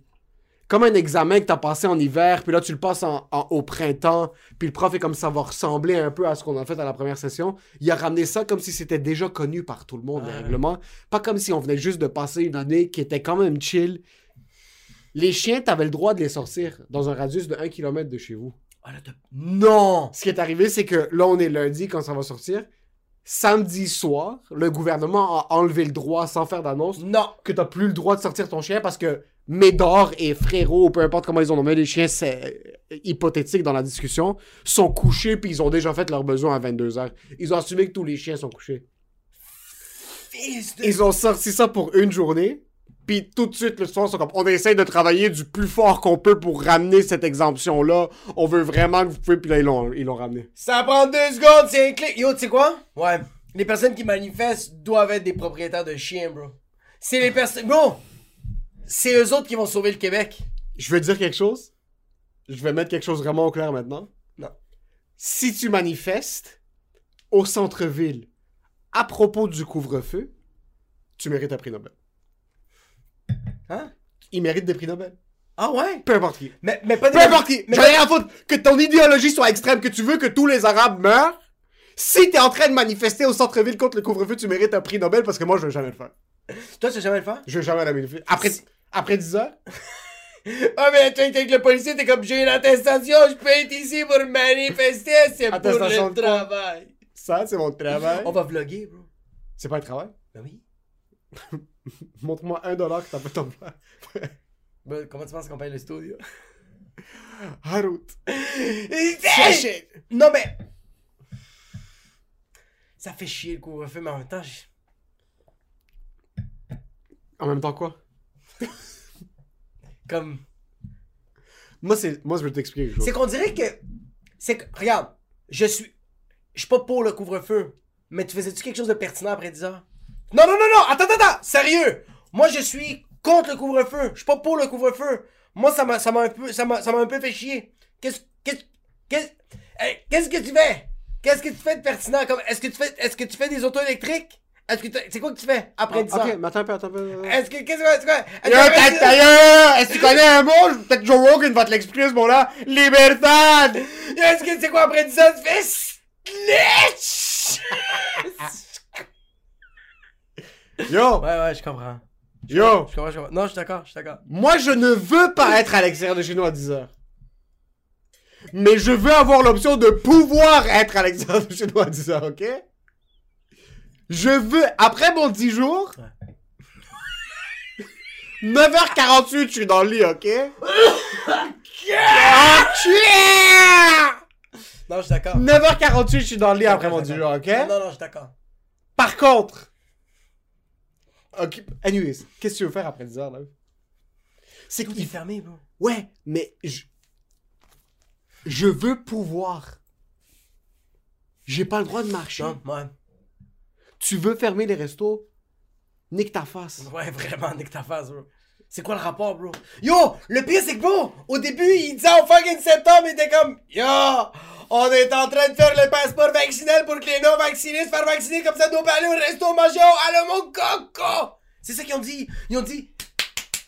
Comme un examen que t'as passé en hiver, puis là tu le passes en- en- au printemps, puis le prof est comme ça va ressembler un peu à ce qu'on a fait à la première session. Il a ramené ça comme si c'était déjà connu par tout le monde, les règlements. Pas comme si on venait juste de passer une année qui était quand même chill. Les chiens, t'avais le droit de les sortir dans un radius de 1 km de chez vous. Ah, là, Non! Ce qui est arrivé, c'est que là, on est lundi quand ça va sortir. Samedi soir, le gouvernement a enlevé le droit sans faire d'annonce Non! que t'as plus le droit de sortir ton chien parce que Médor et Frérot, peu importe comment ils ont nommé les chiens, c'est euh, hypothétique dans la discussion, sont couchés puis ils ont déjà fait leurs besoins à 22h. Ils ont assumé que tous les chiens sont couchés. Fils de... Ils ont sorti ça pour une journée. Puis tout de suite, le soir, ils sont comme, on essaie de travailler du plus fort qu'on peut pour ramener cette exemption-là. On veut vraiment que vous pouvez. Puis là, ils l'ont, ils l'ont ramené. Ça prend deux secondes, c'est un clic. Yo, tu sais quoi? Ouais. Les personnes qui manifestent doivent être des propriétaires de chiens, bro. C'est les personnes. Bro! C'est eux autres qui vont sauver le Québec. Je veux dire quelque chose? Je vais mettre quelque chose vraiment au clair maintenant. Non. Si tu manifestes au centre-ville à propos du couvre-feu, tu mérites un prix Nobel. Hein? Il mérite des prix Nobel. Ah ouais? Peu importe qui. Mais, mais pas des. Peu importe qui. J'en ai rien à foutre que ton idéologie soit extrême, que tu veux que tous les Arabes meurent. Si t'es en train de manifester au centre-ville contre le couvre-feu, tu mérites un prix Nobel parce que moi, je vais jamais le faire. Toi, tu sais jamais le faire? Je vais jamais la manifester. Après, après 10 heures, Ah, mais tu avec le policier, t'es comme j'ai une attestation, je peux être ici pour manifester, c'est pour le travail. ça, c'est mon travail. On va vlogger, bro. C'est pas un travail? Ben oui. Montre-moi un dollar que t'as fait ton plan. Ben, comment tu penses qu'on paye le studio? Harout. Non, mais. Ça fait chier le couvre-feu, mais en même temps, je- En même temps, quoi? comme. Moi, c'est, moi, je vais t'expliquer. quelque chose. C'est qu'on dirait que. C'est que. Regarde, je suis. Je suis pas pour le couvre-feu. Mais tu faisais-tu quelque chose de pertinent après 10 heures? Non, non, non, non! Attends, attends, attends! Sérieux! Moi, je suis contre le couvre-feu. Je suis pas pour le couvre-feu. Moi, ça m'a, ça m'a un peu, ça m'a, ça m'a un peu fait chier. Qu'est-ce, qu'est-ce, qu'est-ce, hey, qu'est-ce que tu fais? Qu'est-ce que tu fais de pertinent? Comme, est-ce que tu fais, est-ce que tu fais des autos électriques? Est-ce que c'est quoi que tu fais après 10 Ah, heures? ok, mais attends un peu, attends un peu. Est-ce que, qu'est-ce que tu fais? Est-ce Yo, que après ta- 10 ta gueule! Est-ce que tu connais un mot? Peut-être Joe Rogan va te l'expliquer ce mot-là. Libertad! Est-ce que c'est quoi après 10 heures? Tu fais snitch! Yo! Ouais, ouais, je comprends. Yo! Je comprends, je comprends. Non, je suis d'accord, je suis d'accord. Moi, je ne veux pas être à l'extérieur de chez nous à 10 heures. Mais je veux avoir l'option de pouvoir être à l'extérieur de chez nous à 10 heures, ok? Je veux, après mon 10 jours, 9h48, je suis dans le lit, ok? Non, je suis d'accord. 9h48, je suis dans le lit après mon 10 jours, ok? Non, non, non, je suis d'accord. Par contre, Ok, anyways, qu'est-ce que tu veux faire après 10 heures, là? C'est Tout est qu'il fermé, bro. Ouais, mais je... Je veux pouvoir. J'ai pas le droit de marcher. Non, ouais. Tu veux fermer les restos? Nique ta face. Ouais, vraiment, nique ta face, bro. C'est quoi le rapport, bro? Yo, le pire, c'est que, bro, au début, il disait en fucking septembre, il était comme, yo, on est en train de faire le passeport vaccinal pour que les non-vaccinés se fassent vacciner, comme ça, nous pas aller au resto manger au mon coco! C'est ça qu'ils ont dit. Ils ont dit,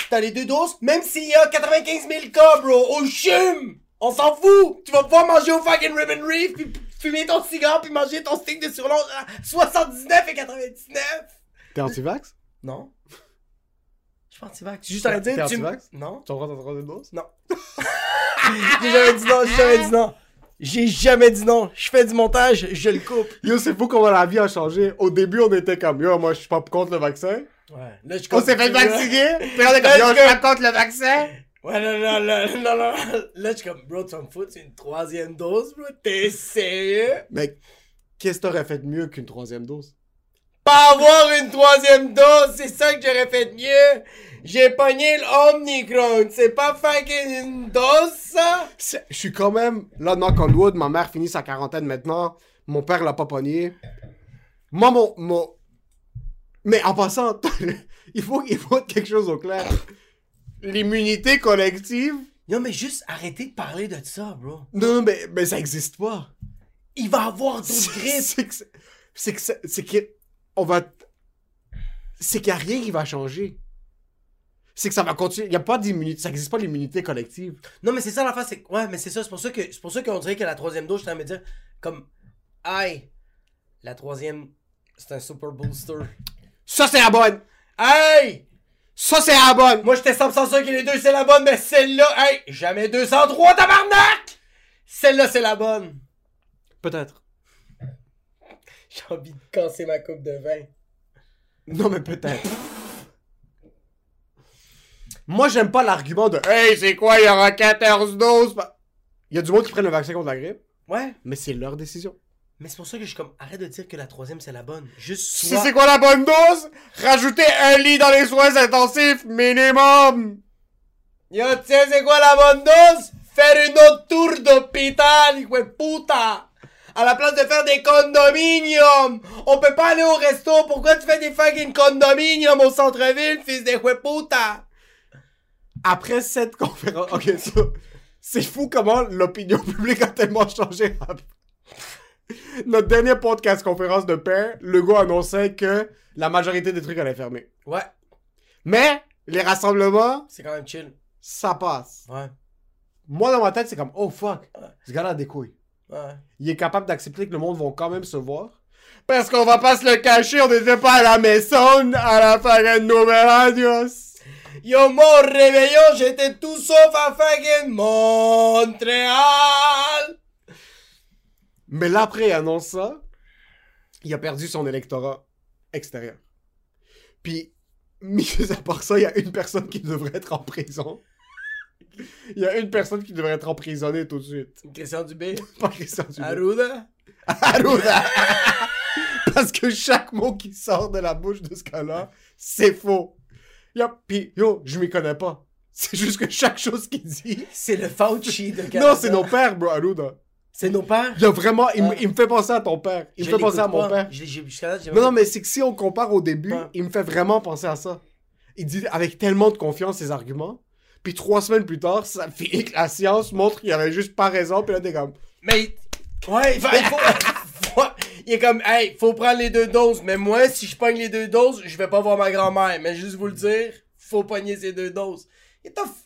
t'as les deux doses, même s'il y a 95 000 cas, bro, au chum! On s'en fout! Tu vas pouvoir manger au fucking Ribbon Reef, puis fumer ton cigare, puis manger ton stick de surlong à 79 et 99! T'es anti-vax? Non. Je suis pas anti-vax. Juste à dire, T'es tu anti-vax? Non. Tu vas prendre ta troisième dose? Non. j'ai jamais dit non, j'ai jamais dit non. J'ai jamais dit non. Je fais du montage, je le coupe. Yo, c'est fou comment la vie a changé. Au début, on était comme, yo, moi, je suis pas contre le vaccin. Ouais. Là, je On s'est fait vacciner. Puis on est comme, yo, je suis pas contre le vaccin. Ouais, non, non, non, non, non. Là, je suis comme, bro, tu vas me foutre une troisième dose, bro. T'es sérieux? Mais qu'est-ce que t'aurais fait de mieux qu'une troisième dose? Pas avoir une troisième dose, c'est ça que j'aurais fait de mieux. J'ai pogné l'Omnicron. C'est pas fucking une dose, ça? Je suis quand même, là, knock on wood, ma mère finit sa quarantaine maintenant. Mon père l'a pas pogné. Moi, mon, mon... Mais en passant, il faut, il faut quelque chose au clair. L'immunité collective, Non, mais juste arrêtez de parler de ça, bro. non, mais, mais ça existe pas. Il va avoir d'autres grippes. c'est que, c'est- que, on va, c'est qu'il y a rien qui va changer. C'est que ça va continuer. Il y a pas d'immunité, ça existe pas l'immunité collective. Non, mais c'est ça l'affaire, c'est ouais, mais c'est ça, c'est pour ça que c'est pour ça qu'on dirait que la troisième dose, je suis en train de me dire comme aïe, la troisième, c'est un super booster. Ça, c'est la bonne! Aïe, Ça, c'est la bonne! moi j'étais 100% sûr que les deux c'est la bonne, mais celle-là, hey, jamais 203 tabarnak. Celle-là c'est la bonne. Peut-être. J'ai envie de casser ma coupe de vin. Non, mais peut-être. Moi, j'aime pas l'argument de Hey, c'est quoi, il y aura 14 doses? Il y a du monde qui prennent le vaccin contre la grippe, Ouais, mais c'est leur décision. Mais c'est pour ça que je suis comme arrête de dire que la troisième c'est la bonne. Juste Si sois- c'est quoi la bonne dose? Rajoutez un lit dans les soins intensifs, minimum! Yo, tu sais c'est quoi la bonne dose? Faire une autre tour d'hôpital, hijo de puta! À la place de faire des condominiums! On peut pas aller au resto, pourquoi tu fais des fucking condominiums au centre-ville, fils de de puta? Après cette conférence. Ok, ça. C'est fou comment l'opinion publique a tellement changé. Notre dernier podcast conférence de paix, le gars annonçait que la majorité des trucs allaient fermer. Ouais, Mais, les rassemblements, c'est quand même chill. ça passe. Ouais, Moi, dans ma tête, c'est comme, oh fuck, ce gars-là a des couilles. ouais. Il est capable d'accepter que le monde va quand même se voir. Parce qu'on va pas se le cacher, on n'était pas à la maison à la fin de Nouvel Adios. Yo, mon réveillon, j'étais tout sauf à fucking Montréal! Mais là, après, il annonce ça. Il a perdu son électorat extérieur. Puis, mis à part ça, il y a une personne qui devrait être en prison. Il y a une personne qui devrait être emprisonnée tout de suite. Christian Dubé, Pas Christian Dubé. Arruda? Arruda. Parce que chaque mot qui sort de la bouche de ce gars-là, c'est faux. Yo, pis, yo, je m'y connais pas. C'est juste que chaque chose qu'il dit... C'est le Fauci de Canada. Non, c'est nos pères, bro, Arruda. C'est nos pères? Il y a vraiment... Il, me- Ah. il me fait penser à ton père. Il me fait penser à mon pas. père. Je Non, non, mais c'est que si on compare au début, Ouais. il me fait vraiment penser à ça. Il dit avec tellement de confiance ses arguments, puis trois semaines plus tard, ça finit que la science montre qu'il avait juste pas raison, puis là, t'es comme... Mais. Ouais, il faut. il faut- il est comme, hey, faut prendre les deux doses. Mais moi, si je pogne les deux doses, je vais pas voir ma grand-mère. Mais juste vous le dire, faut pogner ces deux doses. Get the. f-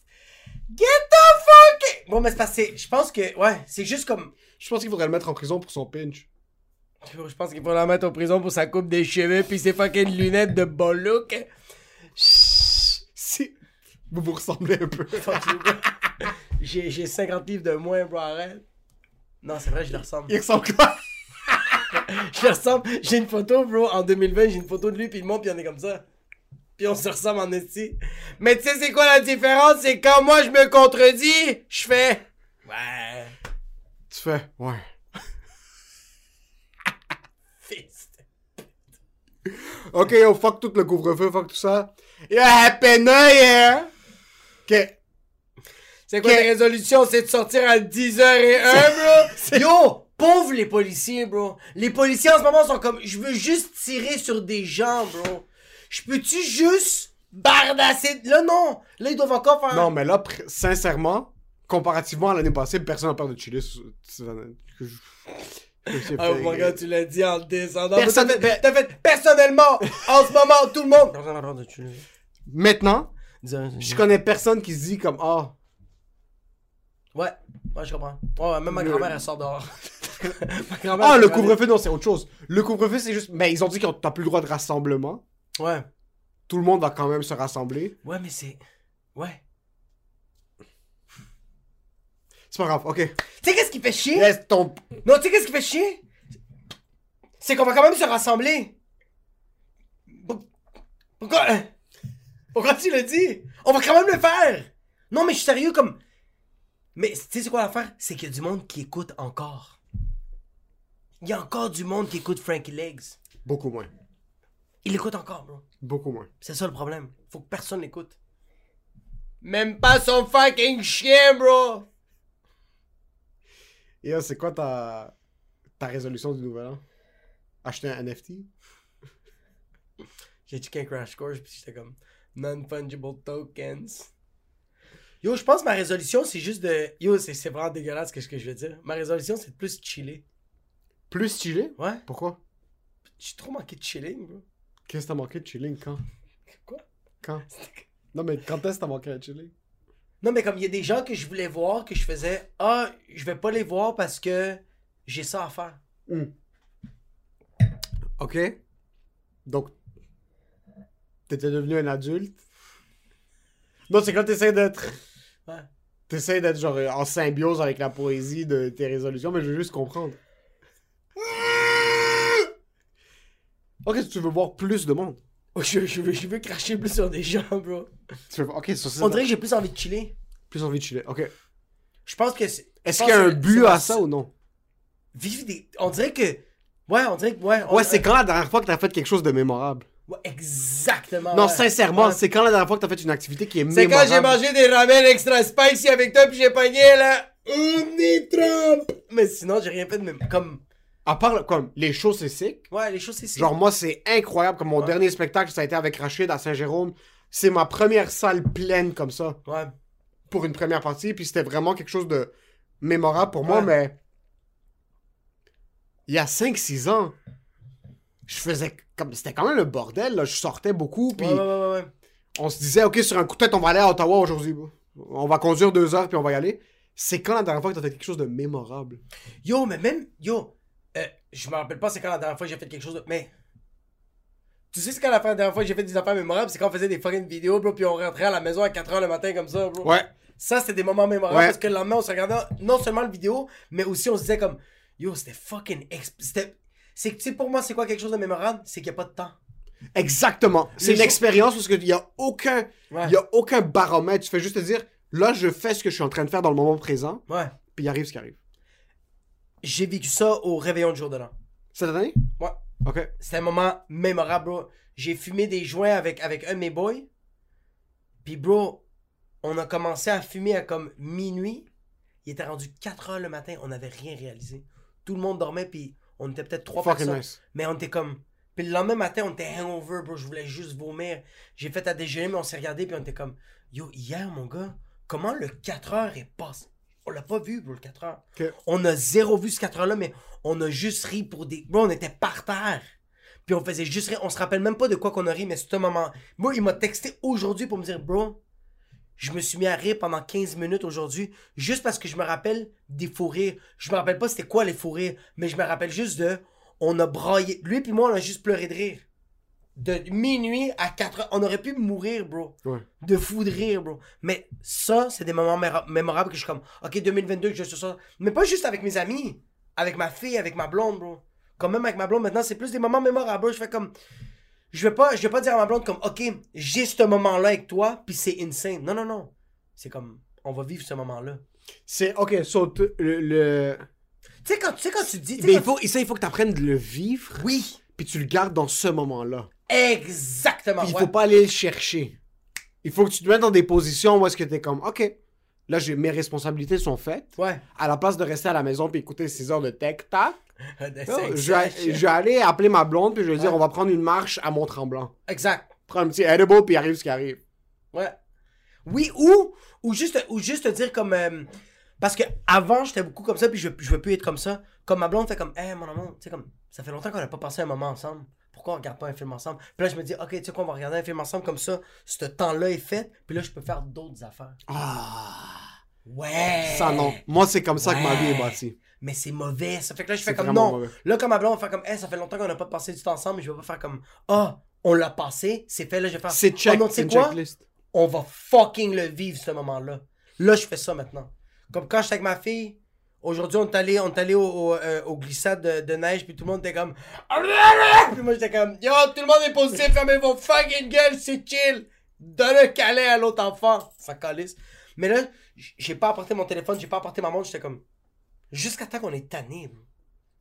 Get the fuck. Bon, mais c'est parce que je pense que, ouais, c'est juste comme. Je pense qu'il faudrait le mettre en prison pour son pinch. Je pense qu'il faut la mettre en prison pour sa coupe des cheveux puis ses fucking lunettes de bon look. Si... Vous vous ressemblez un peu. J'ai 50 livres de moins, bro, arrête. Non, c'est vrai, je le ressemble. Il ressemble quoi? Je le ressemble. J'ai une photo, bro. En 2020, j'ai une photo de lui, puis le monde, puis on est comme ça. Puis on se ressemble en esti. Mais tu sais, c'est quoi la différence? C'est quand moi je me contredis, je fais. Ouais. Tu fais... Ouais. Fist. Ok, yo, fuck tout le couvre-feu, fuck tout ça. Yeah, happy new year! Ok. C'est quoi ta résolution? C'est de sortir à 10h01, bro? Yo! Pauvres les policiers, bro. Les policiers en ce moment sont comme, je veux juste tirer sur des gens, bro. Je peux-tu juste bardasser? Là, non. Là, ils doivent encore faire... Non, mais là, pr- sincèrement, comparativement à l'année passée, personne n'a peur de que j'ai Oh mon gars, tu l'as dit en descendant. Personne- T'as fait, t'as fait personnellement, en ce moment, tout le monde. Personne n'a peur de tuer. Maintenant, je connais personne qui se dit comme, ah, Ouais, ouais, je comprends. Ouais, même ma grand-mère, elle sort dehors. ma grand-mère, ah, le couvre-feu, non, c'est autre chose. Le couvre-feu, c'est juste, mais ils ont dit que t'as plus le droit de rassemblement. Ouais. Tout le monde va quand même se rassembler. Ouais, mais c'est... Ouais. C'est pas grave, ok. Tu sais qu'est-ce qui fait chier? Laisse ton... Non, tu sais qu'est-ce qui fait chier? C'est qu'on va quand même se rassembler. Pour- Pourquoi? hein? Pourquoi tu le dis? On va quand même le faire! Non, mais je suis sérieux comme... Mais tu sais c'est quoi l'affaire? C'est qu'il y a du monde qui écoute encore. Il y a encore du monde qui écoute Frankie Legs. Beaucoup moins. Il écoute encore, bro. Beaucoup moins. C'est ça le problème. Faut que personne l'écoute. Même pas son fucking chien, bro! Et c'est quoi ta... ta résolution du nouvel an? Acheter un NFT? J'ai checké un crash course puis j'étais comme non-fungible tokens. Yo, je pense que ma résolution c'est juste de. Yo, c'est vraiment dégueulasse que ce que je veux dire. Ma résolution c'est de plus chiller. Plus chiller? Ouais. Pourquoi? J'ai trop manqué de chilling, bro. Qu'est-ce que t'as manqué de chilling quand? Quoi? Quand? Non, mais quand est-ce que t'as manqué de chilling? Non, mais comme il y a des gens que je voulais voir, que je faisais Ah, je vais pas les voir parce que j'ai ça à faire. Ok. Donc, t'étais devenu un adulte. Non, c'est quand t'essaies d'être. Ouais. T'essaies d'être genre en symbiose avec la poésie de tes résolutions, mais je veux juste comprendre. Ok, tu veux voir plus de monde. Oh, je, je veux, je veux cracher plus sur des gens, bro. Tu veux... Ok, sur ça. On dirait que j'ai plus envie de chiller. Plus envie de chiller. Ok. Je pense que c'est. Est-ce qu'il y a un but c'est à ça ou non? Vivre des. On dirait que. Ouais, on dirait que. Ouais, on- Ouais, c'est quand la dernière fois que t'as fait quelque chose de mémorable? Ouais, exactement. Non, ouais. sincèrement, Ouais. c'est quand la dernière fois que t'as fait une activité qui est C'est mémorable? quand j'ai mangé des ramen extra spicy avec toi puis j'ai pogné là. Trump! Mais sinon, j'ai rien fait de même. Comme. À part, comme, les shows, c'est sick. Ouais, les choses, c'est si. Genre, moi, c'est incroyable. Comme mon Ouais. dernier spectacle, ça a été avec Rachid à Saint-Jérôme. C'est ma première salle pleine comme ça Ouais. pour une première partie. Puis c'était vraiment quelque chose de mémorable pour moi. Mais il y a 5-6 ans, je faisais comme. C'était quand même le bordel. Là. Je sortais beaucoup. Puis ouais, ouais. on se disait, OK, sur un coup de tête, on va aller à Ottawa aujourd'hui. On va conduire deux heures puis on va y aller. C'est quand la dernière fois que t'as fait quelque chose de mémorable? Yo, mais même. Yo. Euh, je me rappelle pas c'est quand la dernière fois que j'ai fait quelque chose de. Mais. Tu sais, c'est quand la dernière fois que j'ai fait des affaires mémorables, c'est quand on faisait des fucking vidéos, bro, puis on rentrait à la maison à 4h le matin comme ça, bro. Ouais. Ça, c'était des moments mémorables Ouais. parce que le lendemain, on se regardait non seulement le vidéo, mais aussi on se disait comme, yo, c'était fucking. C'était. C'est que, tu sais, pour moi, c'est quoi quelque chose de mémorable? C'est qu'il n'y a pas de temps. Exactement. C'est une jours- expérience parce qu'il y a aucun, Ouais. y a aucun baromètre. Tu fais juste te dire, là, je fais ce que je suis en train de faire dans le moment présent, Ouais. puis il arrive ce qui arrive. J'ai vécu ça au réveillon du jour de l'an. Cette année? Ouais. Ok. C'était un moment mémorable, bro. J'ai fumé des joints avec, avec un de mes boys. Puis, bro, on a commencé à fumer à comme minuit. Il était rendu 4 heures le matin. On n'avait rien réalisé. Tout le monde dormait, puis on était peut-être trois Fucking personnes. nice. Mais on était comme. Puis le lendemain matin, on était hangover, bro. Je voulais juste vomir. J'ai fait à déjeuner, mais on s'est regardé, puis on était comme. Yo, hier, mon gars, comment le 4 heures est passé? On l'a pas vu, bro, le 4 heures. On a zéro vu ce 4 heures-là, mais on a juste ri pour des. Bro, on était par terre. Puis on faisait juste rire. On se rappelle même pas de quoi qu'on a ri, mais c'est un moment. Moi, il m'a texté aujourd'hui pour me dire, bro, je me suis mis à rire pendant 15 minutes aujourd'hui, juste parce que je me rappelle des fous rires. Je me rappelle pas c'était quoi les fous rires, mais je me rappelle juste de. On a braillé. Lui puis moi, on a juste pleuré de rire. De minuit à 4 heures. On aurait pu mourir, bro. Ouais. De fou de rire, bro. Mais ça, c'est des moments mémorables que je suis comme, ok, 2022, je fais ça. Mais pas juste avec mes amis. Avec ma fille, avec ma blonde, bro. Comme même avec ma blonde, maintenant, c'est plus des moments mémorables, bro. Je fais comme. Je vais pas, je vais pas dire à ma blonde comme, ok, j'ai ce moment-là avec toi, puis c'est insane. Non, non, non. C'est comme, on va vivre ce moment-là. C'est, ok, so, t- le, le- Tu sais, quand, tu quand dis. Mais il quand faut, ça, il faut que tu apprennes de le vivre, Oui. puis tu le gardes dans ce moment-là. Exactement. Puis il ouais. faut pas aller le chercher. Il faut que tu te mettes dans des positions où est-ce que t'es comme, OK, là, j'ai, mes responsabilités sont faites. Ouais. À la place de rester à la maison puis écouter 6 heures de tech-tac, je, je vais aller appeler ma blonde puis je vais dire, Ouais. on va prendre une marche à Mont-Tremblant. Exact. Prends un petit edible puis arrive ce qui arrive. Ouais. Oui, ou, ou, juste, ou juste dire comme. euh, parce que avant j'étais beaucoup comme ça, puis je, je veux plus être comme ça. Comme ma blonde fait comme, hé, mon amour, tu sais, comme, ça fait longtemps qu'on n'a pas passé un moment ensemble. Pourquoi on regarde pas un film ensemble? Puis là, je me dis, ok, tu sais quoi, on va regarder un film ensemble comme ça. Ce temps-là est fait, puis là, je peux faire d'autres affaires. Ah, Ouais. ça non. Moi, c'est comme ça que ma vie est bâtie. Mais c'est mauvais. Ça fait que là, je fais comme non. mauvais. Là, comme ma blonde, on fait comme, hé, ça fait longtemps qu'on n'a pas passé du temps ensemble, mais je vais pas faire comme, ah, on l'a passé, c'est fait, là, je vais faire. C'est Oh check, tu c'est checklist. on va fucking le vivre ce moment-là. Là, je fais ça maintenant. Comme quand j'étais avec ma fille, aujourd'hui, on est allé, on est allé au, au, euh, au glissade de, de neige, puis tout le monde était comme. Puis moi, j'étais comme, yo, tout le monde est positif, fermez vos fucking gueules, c'est chill. Donne un câlin à l'autre enfant. Ça calisse. Mais là, j'ai pas apporté mon téléphone, j'ai pas apporté ma montre, j'étais comme. Jusqu'à temps qu'on est tanné, bro.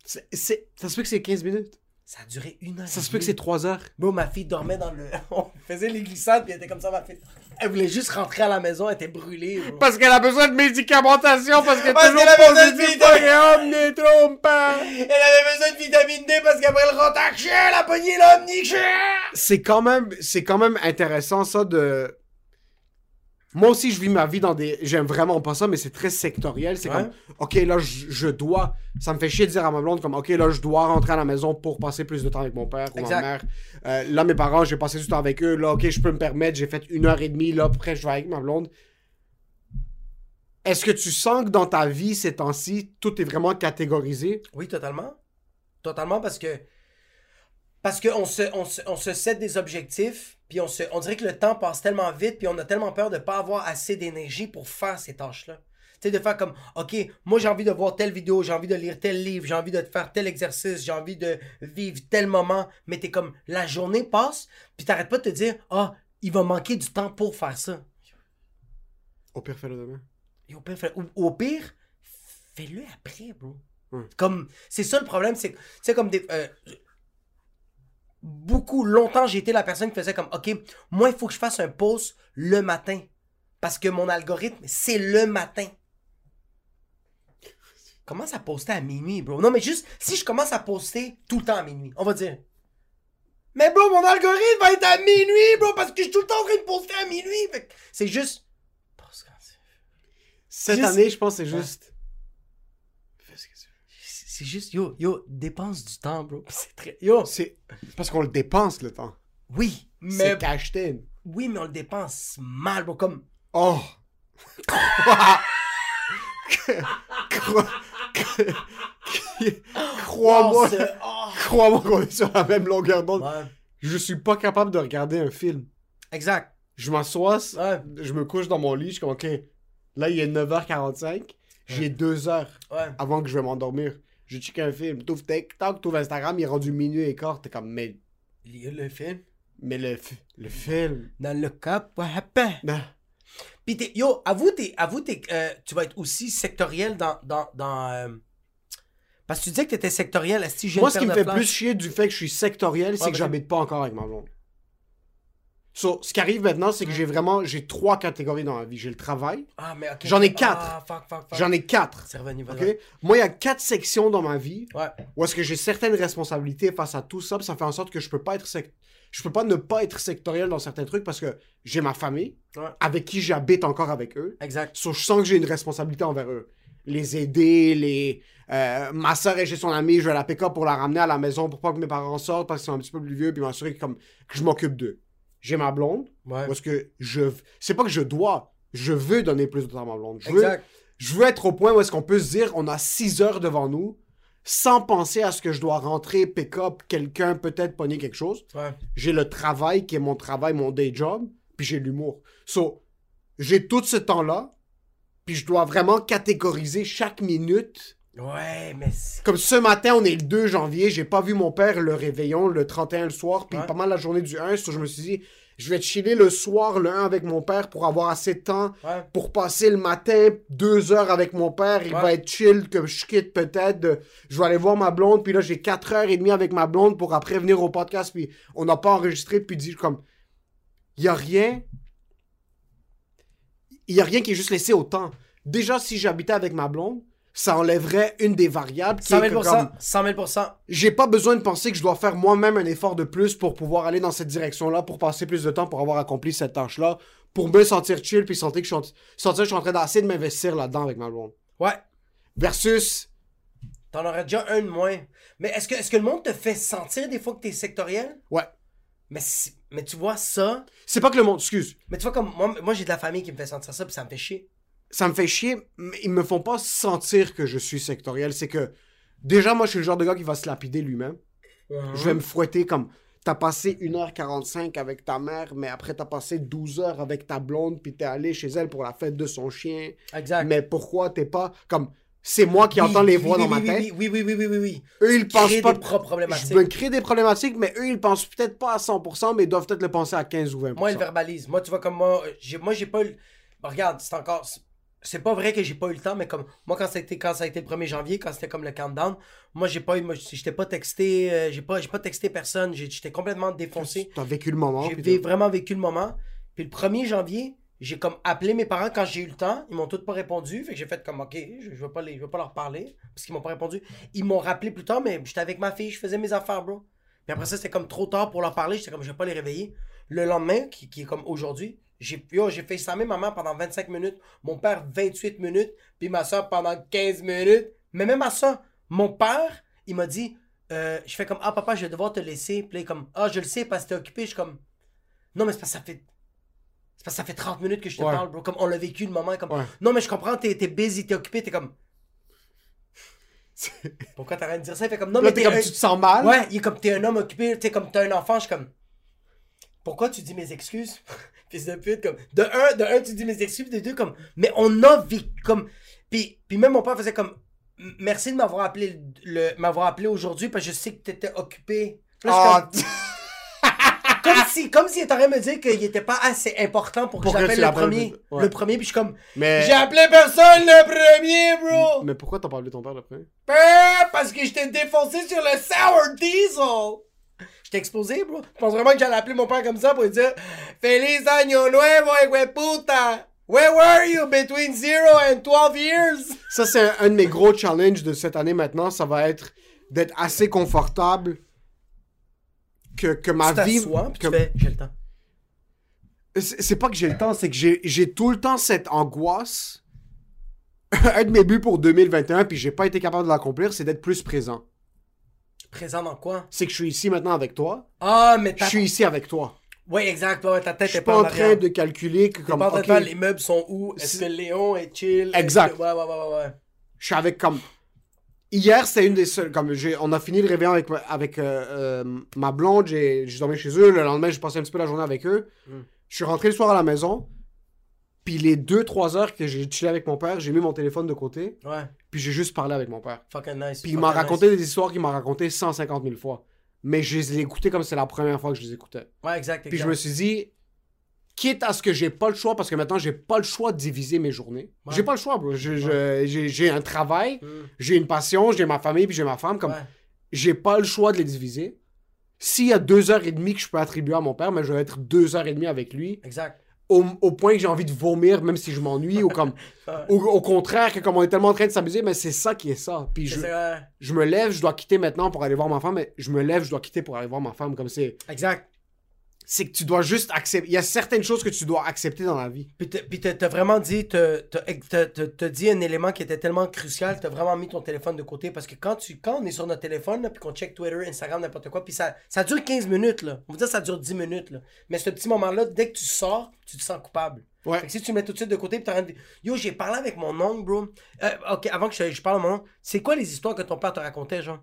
C'est- c'est- Ça se peut que c'est 15 minutes. Ça a duré une heure. Ça se peut que c'est 3 heures. Bro, ma fille dormait dans le. On faisait les glissades, puis elle était comme ça, ma fille. Elle voulait juste rentrer à la maison, elle était brûlée, bro. Parce qu'elle a besoin de médicamentation parce qu'elle est Parce toujours qu'elle a besoin de positive vitamine. pour les omnitrompes. Elle avait besoin de vitamine D parce qu'après le rentre chien, elle a pogné l'omni chien. C'est quand même, c'est quand même intéressant ça de. Moi aussi, je vis ma vie dans des. J'aime vraiment pas ça, mais c'est très sectoriel. C'est Ouais. comme, ok, là, je, je dois. Ça me fait chier de dire à ma blonde, comme, ok, là, je dois rentrer à la maison pour passer plus de temps avec mon père ou Exact. ma mère. Euh, là, mes parents, j'ai passé du temps avec eux. Là, ok, je peux me permettre, j'ai fait une heure et demie. Là, après, je vais avec ma blonde. Est-ce que tu sens que dans ta vie, ces temps-ci, tout est vraiment catégorisé? Oui, totalement. Totalement parce que. Parce qu'on se, on se, on se set des objectifs, puis on, se, on dirait que le temps passe tellement vite, puis on a tellement peur de pas avoir assez d'énergie pour faire ces tâches-là. Tu sais, de faire comme, OK, moi j'ai envie de voir telle vidéo, j'ai envie de lire tel livre, j'ai envie de faire tel exercice, j'ai envie de vivre tel moment, mais t'es comme, la journée passe, puis t'arrêtes pas de te dire, ah, il va manquer du temps pour faire ça. Au pire, fais-le demain. Et au pire, fais- ou- au pire, fais-le après, bro. Comme, c'est ça le problème, c'est, c'est comme des, euh, beaucoup, longtemps, j'ai été la personne qui faisait comme, ok, moi, il faut que je fasse un post le matin. Parce que mon algorithme, c'est le matin. Commence à poster à minuit, bro. Non, mais juste, si je commence à poster tout le temps à minuit, on va dire. Mais bro, mon algorithme va être à minuit, bro, parce que je suis tout le temps en train de poster à minuit. Fait que c'est juste. Poste quand tu- Cette Juste- année, je pense que c'est juste ce que tu veux. C'est juste, yo, yo, dépense du temps, bro. C'est très. Yo, C'est parce qu'on le dépense, le temps. oui, mais. C'est cashed in. Oui, mais on le dépense mal, bro. Comme. Oh! Crois- Crois-moi, Oh, crois-moi qu'on est sur la même longueur d'onde. Ouais. Je suis pas capable de regarder un film. Exact. Je m'assois, Ouais. je me couche dans mon lit, je suis comme, ok, là il est 9h45, j'ai deux heures Ouais. avant que je vais m'endormir. Je check un film, t'ouvres TikTok, t'ouvres Instagram, il est rendu minuit et quart, t'es comme, mais, le film? mais le, le film, Dans le cap, what happened? non. Pis t'es, yo, avoue, t'es, avoue, t'es, euh, tu vas être aussi sectoriel dans, dans, dans, euh, parce que tu disais que t'étais sectoriel, que j'ai Moi, ce qui me fait plus chier du fait que je suis sectoriel, c'est que j'habite pas encore avec ma blonde. So, ce qui arrive maintenant, c'est que j'ai vraiment, j'ai trois catégories dans la vie. J'ai le travail, Ah, mais ok. J'en ai quatre. Ah, j'en ai quatre. Revenu? Moi, il y a quatre sections dans ma vie Ouais. où est-ce que j'ai certaines responsabilités face à tout ça, puis ça fait en sorte que je peux pas être je peux pas ne pas être sectoriel dans certains trucs parce que j'ai ma famille Ouais. avec qui j'habite encore avec eux. Exact. So, je sens que j'ai une responsabilité envers eux. Les aider, les euh, ma soeur est chez son ami, je vais la pick up pour la ramener à la maison pour pas que mes parents sortent parce qu'ils sont un petit peu plus vieux puis m'assurer que, comme que je m'occupe d'eux. J'ai ma blonde Ouais. parce que je c'est pas que je dois, je veux donner plus de temps à ma blonde. Je veux, Exact. je veux être au point où est-ce qu'on peut se dire on a six heures devant nous sans penser à ce que je dois rentrer, pick up quelqu'un, peut-être pogner quelque chose. Ouais. J'ai le travail qui est mon travail, mon day job, puis j'ai l'humour. So, j'ai tout ce temps-là, puis je dois vraiment catégoriser chaque minute. Ouais, mais Comme ce matin, on est le 2 janvier, j'ai pas vu mon père le réveillon le 31 le soir, puis Ouais. pas mal la journée du 1, so je me suis dit, je vais chiller le soir, le 1 avec mon père pour avoir assez de temps Ouais. pour passer le matin deux heures avec mon père. Il Ouais. va être chill, que je quitte peut-être. Je vais aller voir ma blonde, puis là, j'ai quatre heures et demie avec ma blonde pour après venir au podcast, puis on n'a pas enregistré, puis dire comme, il y a rien, il y a rien qui est juste laissé au temps. Déjà, si j'habitais avec ma blonde, ça enlèverait une des variables qui 100 est 000 que comme, 100 000 j'ai pas besoin de penser que je dois faire moi-même un effort de plus pour pouvoir aller dans cette direction-là, pour passer plus de temps, pour avoir accompli cette tâche-là, pour me sentir chill, puis sentir que je suis en, sentir que je suis en train d'essayer de m'investir là-dedans avec ma blonde. Ouais. Versus, T'en aurais déjà un de moins. Mais est-ce que, est-ce que le monde te fait sentir des fois que t'es sectoriel? ouais. Mais, si- mais tu vois ça. C'est pas que le monde, excuse, Mais tu vois, comme moi, moi j'ai de la famille qui me fait sentir ça, puis ça me fait chier. Ça me fait chier, mais ils me font pas sentir que je suis sectoriel. C'est que, déjà, moi, je suis le genre de gars qui va se lapider lui-même. Je vais me fouetter comme, t'as passé 1h45 avec ta mère, mais après t'as passé 12 heures avec ta blonde, puis t'es allé chez elle pour la fête de son chien. Exact. Mais pourquoi t'es pas comme c'est moi qui Oui, entends les voix oui, dans ma tête? Oui, oui, oui, oui, oui, oui. Eux ils pensent pas des problématiques. Je me crée des problématiques, mais eux ils pensent peut-être pas à 100%, mais ils doivent peut-être le penser à 15 ou 20%. Moi, il verbalise. Moi, tu vois, comme moi, j'ai, moi, j'ai pas regarde, c'est encore. C'est pas vrai que j'ai pas eu le temps, mais comme moi, quand ça a été, quand ça a été le 1er janvier, quand c'était comme le countdown, moi, j'ai pas eu. Moi, j'étais pas texté. euh, j'ai pas, j'ai pas texté personne. J'étais complètement défoncé. T'as vécu le moment. J'ai vraiment vécu le moment. Puis le 1er janvier, j'ai comme appelé mes parents quand j'ai eu le temps. Ils m'ont tous pas répondu. Fait que j'ai fait comme, OK, je, je vais pas les, je vais pas leur parler. Parce qu'ils m'ont pas répondu. Ils m'ont rappelé plus tard, mais j'étais avec ma fille, je faisais mes affaires, bro. Puis après ça, c'était comme trop tard pour leur parler. J'étais comme, je vais pas les réveiller. Le lendemain, qui, qui est comme aujourd'hui, j'ai yo, j'ai fait ma maman pendant 25 minutes, mon père 28 minutes, puis ma soeur pendant 15 minutes. Mais même à ça, mon père, il m'a dit, euh, je fais comme, ah papa, je vais devoir te laisser. Puis là, comme, ah, je le sais parce que t'es occupé. Je suis comme, non, mais c'est parce que ça fait. C'est parce que ça fait 30 minutes que je te Ouais. parle, bro. Comme on l'a vécu le moment. Comme, Ouais. non, mais je comprends, t'es, t'es busy, t'es occupé, t'es comme. Pourquoi t'arrêtes de dire ça? Il fait comme, non, Là mais t'es t'es comme un- tu te sens mal? Ouais, il est comme, t'es un homme occupé, t'es comme, t'as un enfant. Je suis comme, pourquoi tu dis mes excuses? Fils de pute, comme, de un, de un, tu dis mes excuses, de deux, comme, mais on a vécu, comme, puis, puis même mon père faisait comme, merci de m'avoir appelé, le, m'avoir appelé aujourd'hui parce que je sais que t'étais occupé. Là, Ah, comme, si, comme si t'aurais me dire qu'il était pas assez important pour que j'appelle le premier. ouais. Le premier, puis je suis comme, mais... j'ai appelé personne le premier, bro! mais pourquoi t'as parlé de ton père après Ah, Parce que je t'ai défoncé sur le Sour Diesel! Je t'ai exposé, bro. Je pense vraiment que j'allais appeler mon père comme ça pour lui dire Feliz año nuevo, puta! Where were you between 0 and 12 years? Ça, c'est un, un de mes gros challenges de cette année maintenant. Ça va être d'être assez confortable que, que ma tu vie. puis que- tu fais, j'ai le temps. C'est pas que j'ai le temps, c'est que j'ai j'ai tout le temps cette angoisse. un de mes buts pour 2021, puis j'ai pas été capable de l'accomplir, c'est d'être plus présent. Présent dans quoi? C'est que je suis ici maintenant avec toi. Ah, mais Je suis ici avec toi. Ouais, exact. Ouais, ta tête Je suis est pas en train de calculer que comme. pas en train ok, de faire les meubles sont où? Est-ce que C'est- Léon est chill? Exact. que- Ouais, ouais, ouais, ouais, ouais. je suis avec comme. Hier, c'était une des seules. Comme j'ai, on a fini le réveillon avec, ma- avec euh, euh, ma blonde, j'ai, j'ai dormi chez eux. Le lendemain, j'ai passé un petit peu la journée avec eux. Mm. Je suis rentré le soir à la maison. Puis les 2-3 heures que j'ai chillé avec mon père, j'ai mis mon téléphone de côté. Ouais. Puis j'ai juste parlé avec mon père. Fucking nice. Puis il m'a nice. raconté des histoires qu'il m'a racontées 150 000 fois. Mais je les ai écoutées comme c'est la première fois que je les écoutais. Ouais, exact. Puis je me suis dit, quitte à ce que j'ai pas le choix, parce que maintenant j'ai pas le choix de diviser mes journées. Ouais. J'ai pas le choix, bro. J'ai un travail, Mm. j'ai une passion, j'ai ma famille, puis j'ai ma femme. Comme Ouais. j'ai pas le choix de les diviser. S'il y a deux heures et demie que je peux attribuer à mon père, mais je vais être deux heures et demie avec lui, Exact. Au, au point que j'ai envie de vomir, même si je m'ennuie, ou comme, au, au contraire, que comme on est tellement en train de s'amuser, mais c'est ça qui est ça. Puis je, je me lève, je dois quitter maintenant pour aller voir ma femme, mais je me lève, je dois quitter pour aller voir ma femme. Comme c'est, Exact. C'est que tu dois juste accepter. Il y a certaines choses que tu dois accepter dans la vie. Puis t'as- vraiment dit, t'as t'as- t'as- t'as- t'as dit un élément qui était tellement crucial, t'as vraiment mis ton téléphone de côté parce que quand, tu, quand on est sur notre téléphone, là, puis qu'on check Twitter, Instagram, n'importe quoi, puis ça, ça dure 15 minutes, là. on va dire que ça dure 10 minutes, là. mais ce petit moment-là, dès que tu sors, tu te sens coupable. Ouais. Fait que si tu le mets tout de suite de côté, puis t'as rien de... Yo, j'ai parlé avec mon oncle, bro. Euh, ok, avant que je, je parle à mon oncle, c'est quoi les histoires que ton père te racontait, genre?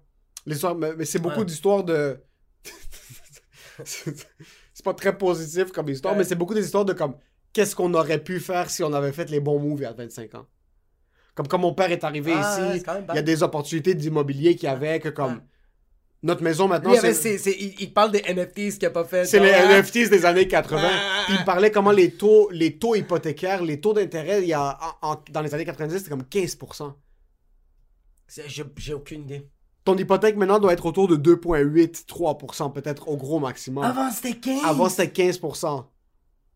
L'histoire, mais, mais c'est beaucoup Ouais. d'histoires de. c'est pas très positif comme histoire, Ouais. mais c'est beaucoup des histoires de comme qu'est-ce qu'on aurait pu faire si on avait fait les bons moves il y a 25 ans? Comme quand mon père est arrivé Ah, ici, il y a des opportunités d'immobilier qu'il y avait que comme. Notre maison maintenant, il, c'est... parle des NFTs qu'il a pas fait. C'est les ah, NFTs des années 80. Ah. Puis il parlait comment les taux, les taux hypothécaires, les taux d'intérêt, il y a, en- en- dans les années 90, c'était comme 15%. c'est- J'ai j'ai aucune idée. Ton hypothèque maintenant doit être autour de 2,8, 3% peut-être au gros maximum. Avant, c'était 15. Avant, c'était 15%.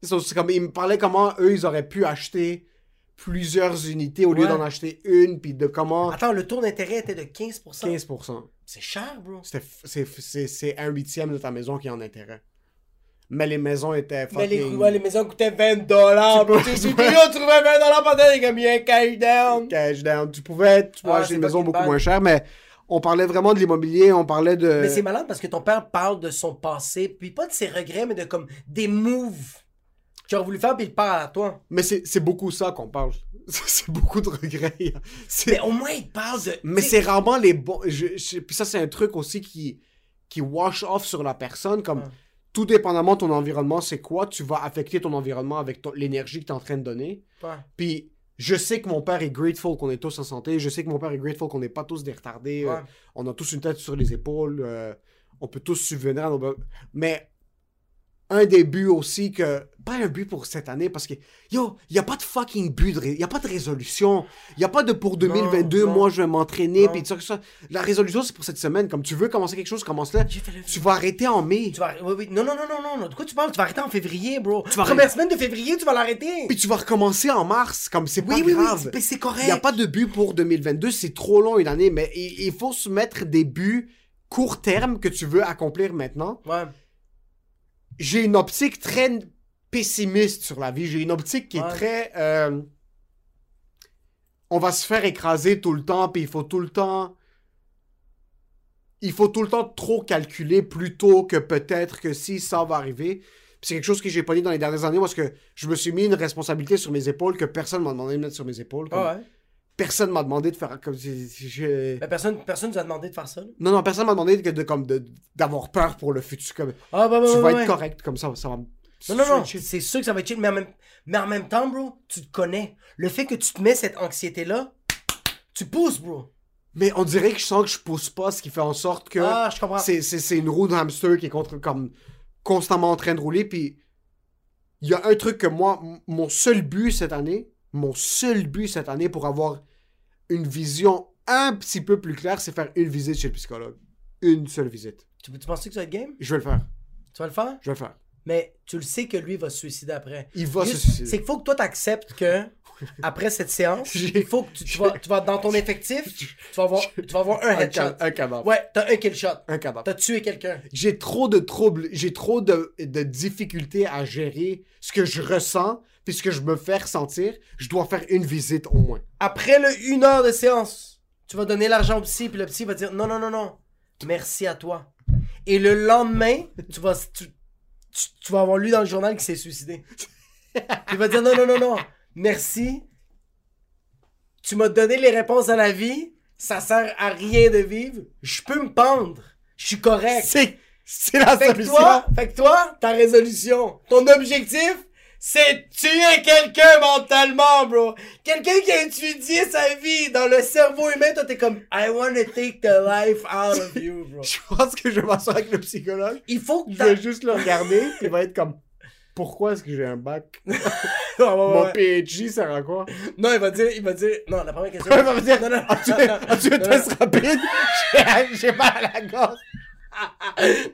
C'est ça, c'est comme, il me parlait comment eux, ils auraient pu acheter plusieurs unités au lieu d'en acheter une, puis de comment... Attends, le taux d'intérêt était de 15%. 15%. C'est cher, bro. C'est un huitième de ta maison qui est en intérêt. Mais les maisons étaient Mais les, ouais, les maisons coûtaient 20 dollars. Tu tu trouvais 20 dollars pendant a mis un cash down. cash down. Tu pouvais, tu pouvais Ah, acheter c'est une maison beaucoup moins chère, mais on parlait vraiment de l'immobilier, on parlait de... Mais c'est malade parce que ton père parle de son passé, puis pas de ses regrets, mais de comme des moves qu'il aurait voulu faire, puis il parle à toi. Mais c'est beaucoup ça qu'on parle. C'est beaucoup de regrets. Mais au moins, il parle de. Mais c'est rarement les bons. je- je- Puis ça, c'est un truc aussi qui, qui wash off sur la personne. Comme tout dépendamment de ton environnement, c'est quoi, tu vas affecter ton environnement avec ton- l'énergie que tu es en train de donner. Puis je sais que mon père est grateful qu'on est tous en santé. Je sais que mon père est grateful qu'on n'est pas tous des retardés. euh, on a tous une tête sur les épaules. euh, on peut tous subvenir à nos besoins. Mais un des buts aussi que. Pas un but pour cette année parce que. Yo, il n'y a pas de fucking but. Il n'y a pas de résolution. Il n'y a pas de pour 2022, non. moi je vais m'entraîner. Puis ça, ça. La résolution, c'est pour cette semaine. Comme tu veux commencer quelque chose, fait le- Tu vas arrêter en mai. Tu vas... oui, oui. Non, non, non, non, non. De quoi tu parles? Tu vas arrêter en février, bro. vas Première semaine de février, tu vas l'arrêter. Puis tu vas recommencer en mars. Comme c'est pas Oui, oui, oui, grave. c'est- c'est correct. Il n'y a pas de but pour 2022, c'est trop long une année, mais il, il faut se mettre des buts court terme que tu veux accomplir maintenant. Ouais. J'ai une optique très pessimiste sur la vie. J'ai une optique qui est Ouais. très... euh, on va se faire écraser tout le temps, puis il faut tout le temps... Il faut tout le temps trop calculer plutôt que peut-être que si ça va arriver. C'est quelque chose que j'ai pas dit dans les dernières années parce que je me suis mis une responsabilité sur mes épaules que personne m'a demandé de mettre sur mes épaules. Comme- Ah ouais? Personne m'a demandé de faire comme si si je... Mais personne, personne nous a demandé de faire ça. là. non non personne m'a demandé que de comme de d'avoir peur pour le futur comme Ah, bah, bah, tu bah, vas être correct comme ça ça va Non, non, non, c'est sûr que ça va être chill, mais en, même, mais en même temps, bro, tu te connais. Le fait que tu te mets cette anxiété-là, tu pousses, bro. mais on dirait que je sens que je pousse pas ce qui fait en sorte que Ah, c'est c'est c'est une roue de hamster qui est contre comme constamment en train de rouler puis il y a un truc que moi mon seul but cette année mon seul but cette année pour avoir une vision un petit peu plus claire c'est faire une visite chez le psychologue une seule visite Tu, tu penses que tu vas être game? je vais le faire Tu vas le faire? je vais le faire Mais tu le sais que lui va se suicider après. il va se suicider C'est qu'il faut que toi, t'acceptes que, après cette séance, il faut que tu, tu vas, tu vas dans ton effectif, tu vas avoir, tu vas avoir un un, headshot. ca- un cadavre Ouais, t'as un kill shot. un cadavre T'as tué quelqu'un. j'ai trop de troubles, j'ai trop de, de difficultés à gérer ce que je ressens, puis ce que je me fais ressentir. Je dois faire une visite au moins. Après le une heure de séance, tu vas donner l'argent au psy, puis le psy va dire non, non, non, non, merci à toi. Et le lendemain, tu vas, tu, tu- tu vas avoir lu dans le journal qu'il s'est suicidé. Il va dire non, non, non, non, merci. Tu m'as donné les réponses à la vie, ça sert à rien de vivre. Je peux me pendre. Je suis correct. C'est, c'est la Fait que solution. toi, fait que toi, ta résolution, ton objectif, c'est tuer quelqu'un mentalement, bro. Quelqu'un qui a étudié sa vie dans le cerveau humain, toi t'es comme I wanna take the life out of you, bro. Je pense que je vais m'asseoir avec le psychologue. Il faut que Je vais juste le regarder. Il va être comme, pourquoi est-ce que j'ai un bac? Ouais, Mon ouais. PhD sert à quoi? Non, il va dire, il va dire, non, la première question. Il va me dire, non, non, as-tu, as-tu un non, test rapide? J'ai mal à la gorge.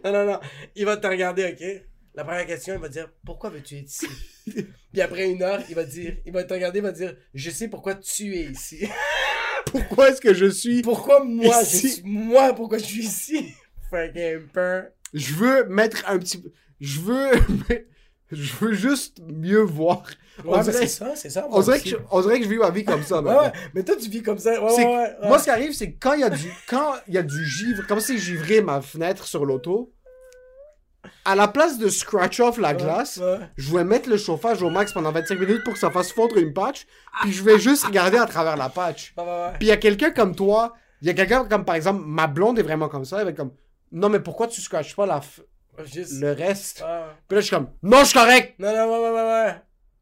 non, non, non. Il va te regarder, ok? La première question, il va dire, pourquoi veux-tu être ici? Puis après une heure, il va dire, il va te regarder, il va dire, je sais pourquoi tu es ici. Pourquoi est-ce que je suis... Pourquoi moi, je suis, moi, pourquoi je suis ici? Fucking peur. Je veux mettre un petit peu... Je veux... Je veux juste mieux voir. Ouais, On dirait- c'est ça, c'est ça. On dirait, que je, on dirait que je vis ma vie comme ça. Ouais, mais toi, tu vis comme ça. Ouais, C'est ouais. Moi, ce qui arrive, c'est que quand il y a du, quand il y a du givre, comme si givrais ma fenêtre sur l'auto, à la place de scratch off la glace, ouais. je vais mettre le chauffage au max pendant 25 minutes pour que ça fasse fondre une patch, puis je vais juste regarder à travers la patch. Ouais. Puis il y a quelqu'un comme toi, il y a quelqu'un comme par exemple, ma blonde est vraiment comme ça, elle va être comme, non mais pourquoi tu scratches pas la f- Juste. le reste? Puis là je suis comme, non je suis correct, Non, non, ouais, ouais, ouais, ouais.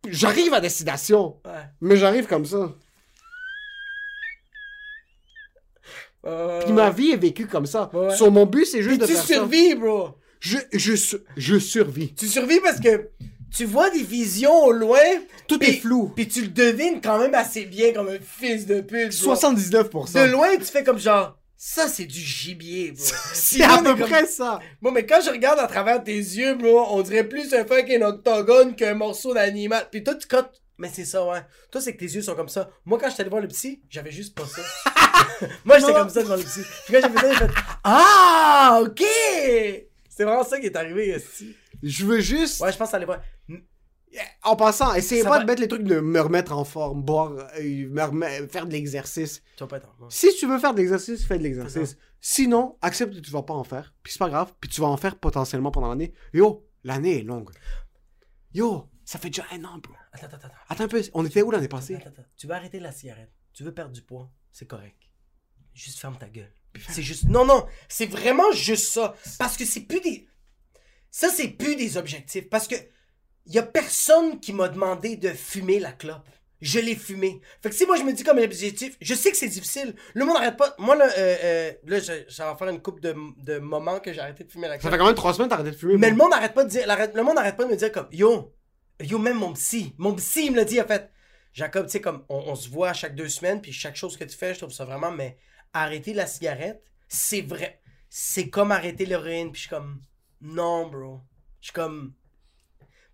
j'arrive à destination, mais j'arrive comme ça. Puis ma vie est vécue comme ça. Sur mon but, c'est juste Puis de tu faire ça. survis, bro. Je, je, je survis. Tu survis parce que tu vois des visions au loin. Tout est flou. Puis tu le devines quand même assez bien comme un fils de pute. bro. 79%. De loin, tu fais comme genre, ça c'est du gibier, bro. C'est à peu près ça. Bon, mais quand je regarde à travers tes yeux, bro, on dirait plus un fucking octogone qu'un morceau d'animal. Puis toi, tu quand... Mais c'est ça, ouais. Toi, c'est que tes yeux sont comme ça. Moi, quand j'étais allé voir le psy, j'avais juste pas ça. Moi, j'étais comme ça devant le psy. Puis quand j'ai fait ça, j'ai fait Ah, ok! C'est vraiment ça qui est arrivé, ici. Je veux juste, Ouais, je pense aller voir. en passant, essayez Ça pas va- de mettre les trucs de me remettre en forme, boire, euh, me remettre- faire de l'exercice. Tu vas pas être en- non. Si tu veux faire de l'exercice, fais de l'exercice. Sinon, accepte que tu vas pas en faire. Puis c'est pas grave. Puis tu vas en faire potentiellement pendant l'année. Yo, l'année est longue. Yo, ça fait déjà un an, bro. Attends, attends, attends. Attends un peu, on était où l'année passée? Attends, attends. Tu veux arrêter la cigarette. Tu veux perdre du poids. C'est correct. Juste ferme ta gueule. C'est juste. Non, non. C'est vraiment juste ça. Parce que c'est plus des. Ça, c'est plus des objectifs. Parce que. Y a personne qui m'a demandé de fumer la clope. Je l'ai fumé. Fait que si moi je me dis comme un objectif, je sais que c'est difficile. Le monde n'arrête pas. Moi là, euh, euh, là, je- ça va faire une coupe de, de moments que j'ai arrêté de fumer la Ça clope. fait quand même trois semaines que arrêté de fumer. Mais le monde n'arrête pas de dire, le monde n'arrête pas de me dire comme, yo, yo, même mon psy, mon psy il me l'a dit, en fait, Jacob, tu sais, comme, on, on se voit à chaque deux semaines, puis chaque chose que tu fais, je trouve ça vraiment, mais arrêter la cigarette, c'est vrai, c'est comme arrêter l'héroïne, puis je suis comme, non, bro. Je suis comme,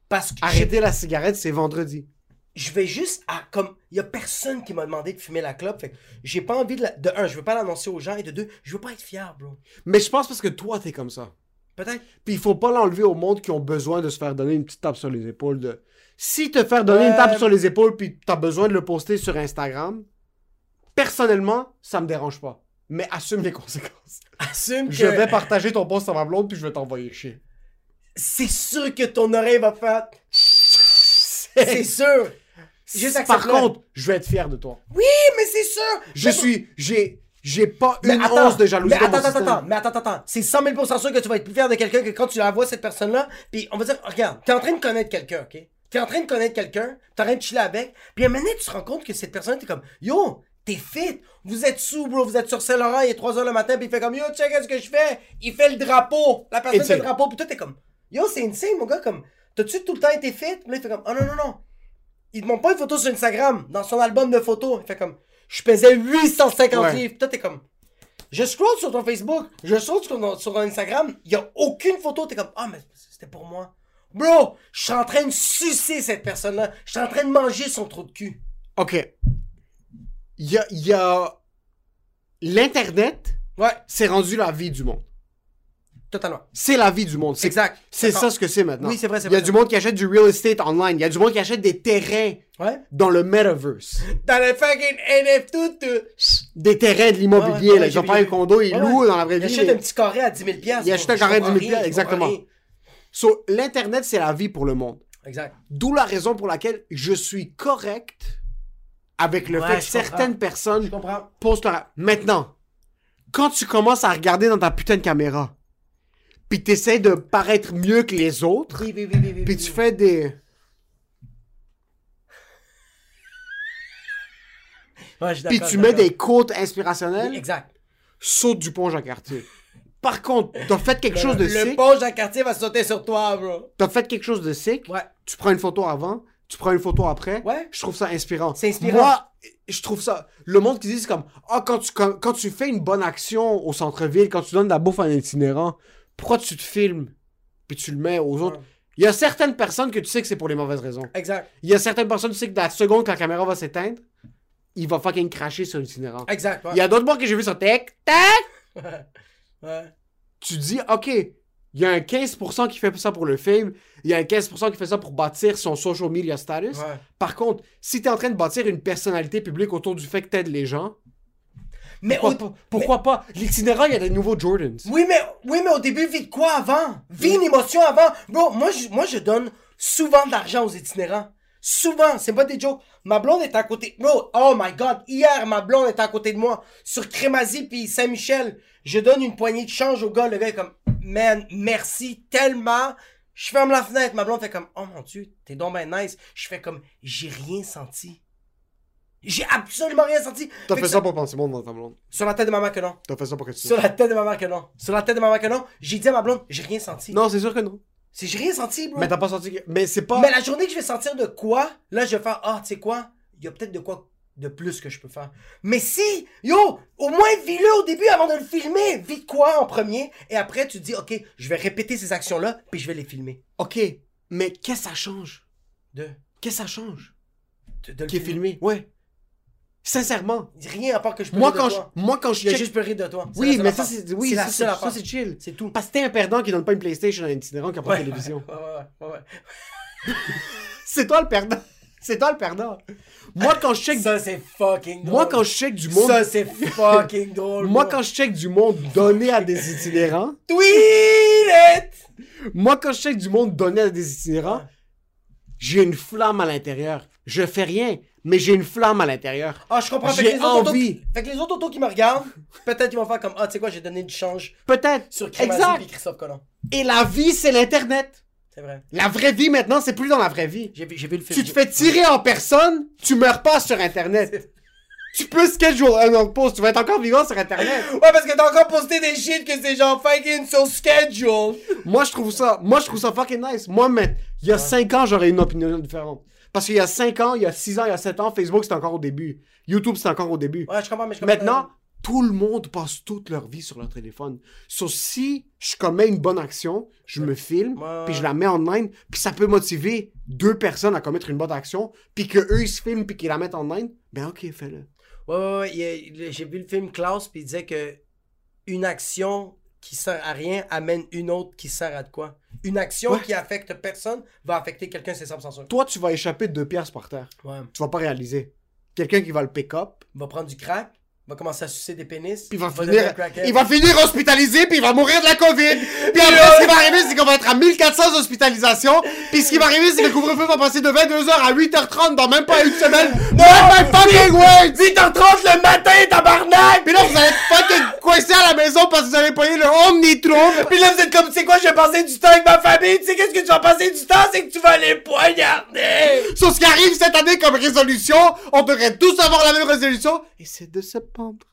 parce que Arrêter la cigarette, c'est vendredi. je vais juste à, comme, il y a personne qui m'a demandé de fumer la clope, fait que j'ai pas envie de la, de un, je veux pas l'annoncer aux gens, et de deux, je veux pas être fier, bro. Mais je pense parce que toi, t'es comme ça. Peut-être. Puis il faut pas l'enlever au monde qui ont besoin de se faire donner une petite tape sur les épaules. De... Si te faire donner une tape sur les épaules puis t'as besoin de le poster sur Instagram, personnellement, ça me dérange pas. Mais assume les conséquences. Assume que Je vais partager ton post sur ma blonde puis je vais t'envoyer chier. c'est sûr que ton oreille va faire, c'est sûr. Juste Par contre, je vais être fier de toi. Oui, mais c'est sûr! Je Mais- suis. J'ai. J'ai pas Mais une attends, once de jalousie mais attends, attends, attends, mais attends, attends, attends. C'est 100 000% sûr que tu vas être plus fier de quelqu'un que quand tu la vois, cette personne-là. Puis on va dire, regarde, t'es en train de connaître quelqu'un, ok? T'es en train de connaître quelqu'un, t'es en train de chiller avec. Puis à un moment donné, tu te rends compte que cette personne, t'es comme, yo, t'es fit? Vous êtes sous, bro. Vous êtes sur Saint-Laurent, il est 3 h le matin, puis il fait comme, yo, check ce que je fais? Il fait le drapeau. La personne fait le drapeau, puis toi, t'es comme, yo, c'est insane, mon gars, comme, t'as-tu tout le temps été fit? Puis là, il fait comme, oh non, non, non. Il te montre pas une photo sur Instagram, dans son album de photos. Il fait comme, je pesais 850 Ouais. livres. Puis toi, t'es comme, je scroll sur ton Facebook, je scroll sur ton, sur ton Instagram, il y a aucune photo, t'es comme, ah, mais c'était pour moi. Bro, je suis en train de sucer cette personne-là. Je suis en train de manger son trou de cul. Ok. Il y a. il y a... L'Internet, Ouais, c'est rendu la vie du monde. totalement. C'est la vie du monde. C'est- Exact. C'est D'accord. ça ce que c'est maintenant. Oui, c'est vrai, c'est Il y a vrai. du monde qui achète du real estate online. Il y a du monde qui achète des terrains Ouais. dans le metaverse. Dans le fucking NF tout. Des terrains de l'immobilier. Ouais, ouais, là. Ils ont pas un condo, ils louent dans la vraie Il vie. achète mais- un petit carré à 10 000 piastres, Il bro. achète un carré à comprends 10 000 rien, je exactement. So, l'Internet, c'est la vie pour le monde. Exact. D'où la raison pour laquelle je suis correct avec le Ouais, fait que certaines personnes leur... Maintenant, quand tu commences à regarder dans ta putain de caméra, puis t'essaies de paraître mieux que les autres, Oui, puis tu fais des... Ouais, Puis tu mets des quotes inspirationnelles, Exact. saute du pont Jean-Cartier. Par contre, t'as fait quelque chose de le, le sick, pont Jean-Cartier va sauter sur toi, bro. t'as fait quelque chose de sick, Ouais. tu prends une photo avant, tu prends une photo après, Ouais. je trouve ça inspirant. C'est inspirant. Moi, je trouve ça... Le monde qui dit, c'est comme, ah, quand, tu, quand, quand tu fais une bonne action au centre-ville, quand tu donnes de la bouffe à un itinérant, pourquoi tu te filmes, puis tu le mets aux autres? Ouais. Il y a certaines personnes que tu sais que c'est pour les mauvaises raisons. Exact. Il y a certaines personnes, tu sais que la seconde que la caméra va s'éteindre, il va fucking cracher sur l'itinérant. Exact. Ouais. Il y a d'autres morts que j'ai vu sur Tic Tac. Ouais. Tu dis, OK, il y a un 15% qui fait ça pour le film, il y a un 15% qui fait ça pour bâtir son social media status. Ouais. Par contre, si tu es en train de bâtir une personnalité publique autour du fait que t'aides les gens, Mais pourquoi au- pas? Pourquoi pas? L'itinérant, il y a des nouveaux Jordans. Oui, mais, oui, mais au début, vis de quoi avant? Vis une émotion avant? Bro, moi, je, moi, je donne souvent de l'argent aux itinérants. Souvent, c'est pas des jokes. Ma blonde est à côté. Bro, oh my god, hier, ma blonde est à côté de moi. Sur Crémazie puis Saint-Michel, je donne une poignée de change au gars. Le gars est comme, man, merci tellement. Je ferme la fenêtre. Ma blonde fait comme, oh mon dieu, t'es donc ben nice. Je fais comme, j'ai rien senti. J'ai absolument rien senti. T'as Fait fait ça pour penser bon dans ta blonde. Sur la tête de ma mère que non. T'as fait ça pour que tu Sur la tête de ma mère que non. Sur la tête de ma mère que non. J'ai dit à ma blonde, j'ai rien senti. Non, c'est sûr que non. J'ai rien senti, bro. Mais t'as pas senti que... Mais c'est pas... Mais la journée que je vais sentir de quoi, là, je vais faire, ah, tu sais quoi, il y a peut-être de quoi de plus que je peux faire. Mais si, yo, au moins vis-le au début avant de le filmer. Vis quoi en premier, et après tu te dis, ok, je vais répéter ces actions-là, puis je vais les filmer. Ok, mais qu'est-ce que ça change? De, Qu'est-ce que ça change? de, de Qui est filmé? Ouais. Sincèrement. Rien à part que je peux Moi quand, de je, toi. moi, quand je check... juste peux rire de toi. Oui, mais ça, c'est oui, ça, ça, affaire. c'est chill. C'est tout. Parce que t'es un perdant qui donne pas une PlayStation à un itinérant qui a pas Ouais, de télévision. Ouais, ouais, ouais, ouais. C'est toi le perdant. C'est toi le perdant. Moi, quand je check... Ça, c'est fucking drôle. Moi, quand je check du monde... Ça, c'est fucking drôle. Moi, quand je check du monde donné à des itinérants... Tweet it! Moi, quand je check du monde donné à des itinérants, j'ai une flamme à l'intérieur. Je fais rien, mais j'ai une flamme à l'intérieur. Ah, je comprends. J'ai envie. autos- Fait que les autres autos qui me regardent, peut-être ils vont faire comme Ah, tu sais quoi, j'ai donné du change Peut-être. sur Exact. et Christophe Colomb. Et la vie, c'est l'Internet. C'est vrai. La vraie vie, maintenant, c'est plus dans la vraie vie. J'ai vu, j'ai vu le film. Tu te fais tirer en personne, tu meurs pas sur Internet. tu peux schedule un autre post, tu vas être encore vivant sur Internet. Ouais, parce que t'as encore posté des shit que c'est genre fucking sur schedule. moi, je trouve ça, moi, je trouve ça fucking nice. Moi, mais, il y a 5 ans, j'aurais une opinion différente. Parce qu'il y a 5 ans, il y a 6 ans, il y a 7 ans, Facebook, c'était encore au début. YouTube, c'était encore au début. Ouais, je comprends, mais je comprends. Maintenant, tout le monde passe toute leur vie sur leur téléphone. Sauf si je commets une bonne action, je me filme, Ouais. puis je la mets en ligne, puis ça peut motiver deux personnes à commettre une bonne action, puis que eux ils se filment puis qu'ils la mettent en ligne, ben ok, fais-le. Ouais, ouais, ouais. J'ai vu le film Klaus, puis il disait que une action qui sert à rien amène une autre qui sert à de quoi. Une action Ouais. qui affecte personne va affecter quelqu'un, c'est 100% sûr. Toi, tu vas échapper de deux pièces par terre. Ouais. Tu vas pas réaliser. Quelqu'un qui va le pick up, Il va prendre du crack, va commencer à sucer des pénis. puis il va, devenir finir, il va finir hospitalisé, puis il va mourir de la COVID. Puis après, ce qui va arriver, c'est qu'on va être à 1400 hospitalisations. Puis ce qui va arriver, c'est que le couvre-feu va passer de 22h à 8h30 dans même pas une semaine. Non, my fucking way! 8h30 le matin, tabarnak! Puis là, vous allez fucking coincé à la maison parce que vous avez payé le Omnitron. Puis là, vous êtes comme, tu sais quoi, je vais passer du temps avec ma famille? Tu sais, qu'est-ce que tu vas passer du temps? C'est que tu vas les poignarder! Sur ce qui arrive cette année comme résolution, on devrait tous avoir la même résolution. Et c'est de se pendre.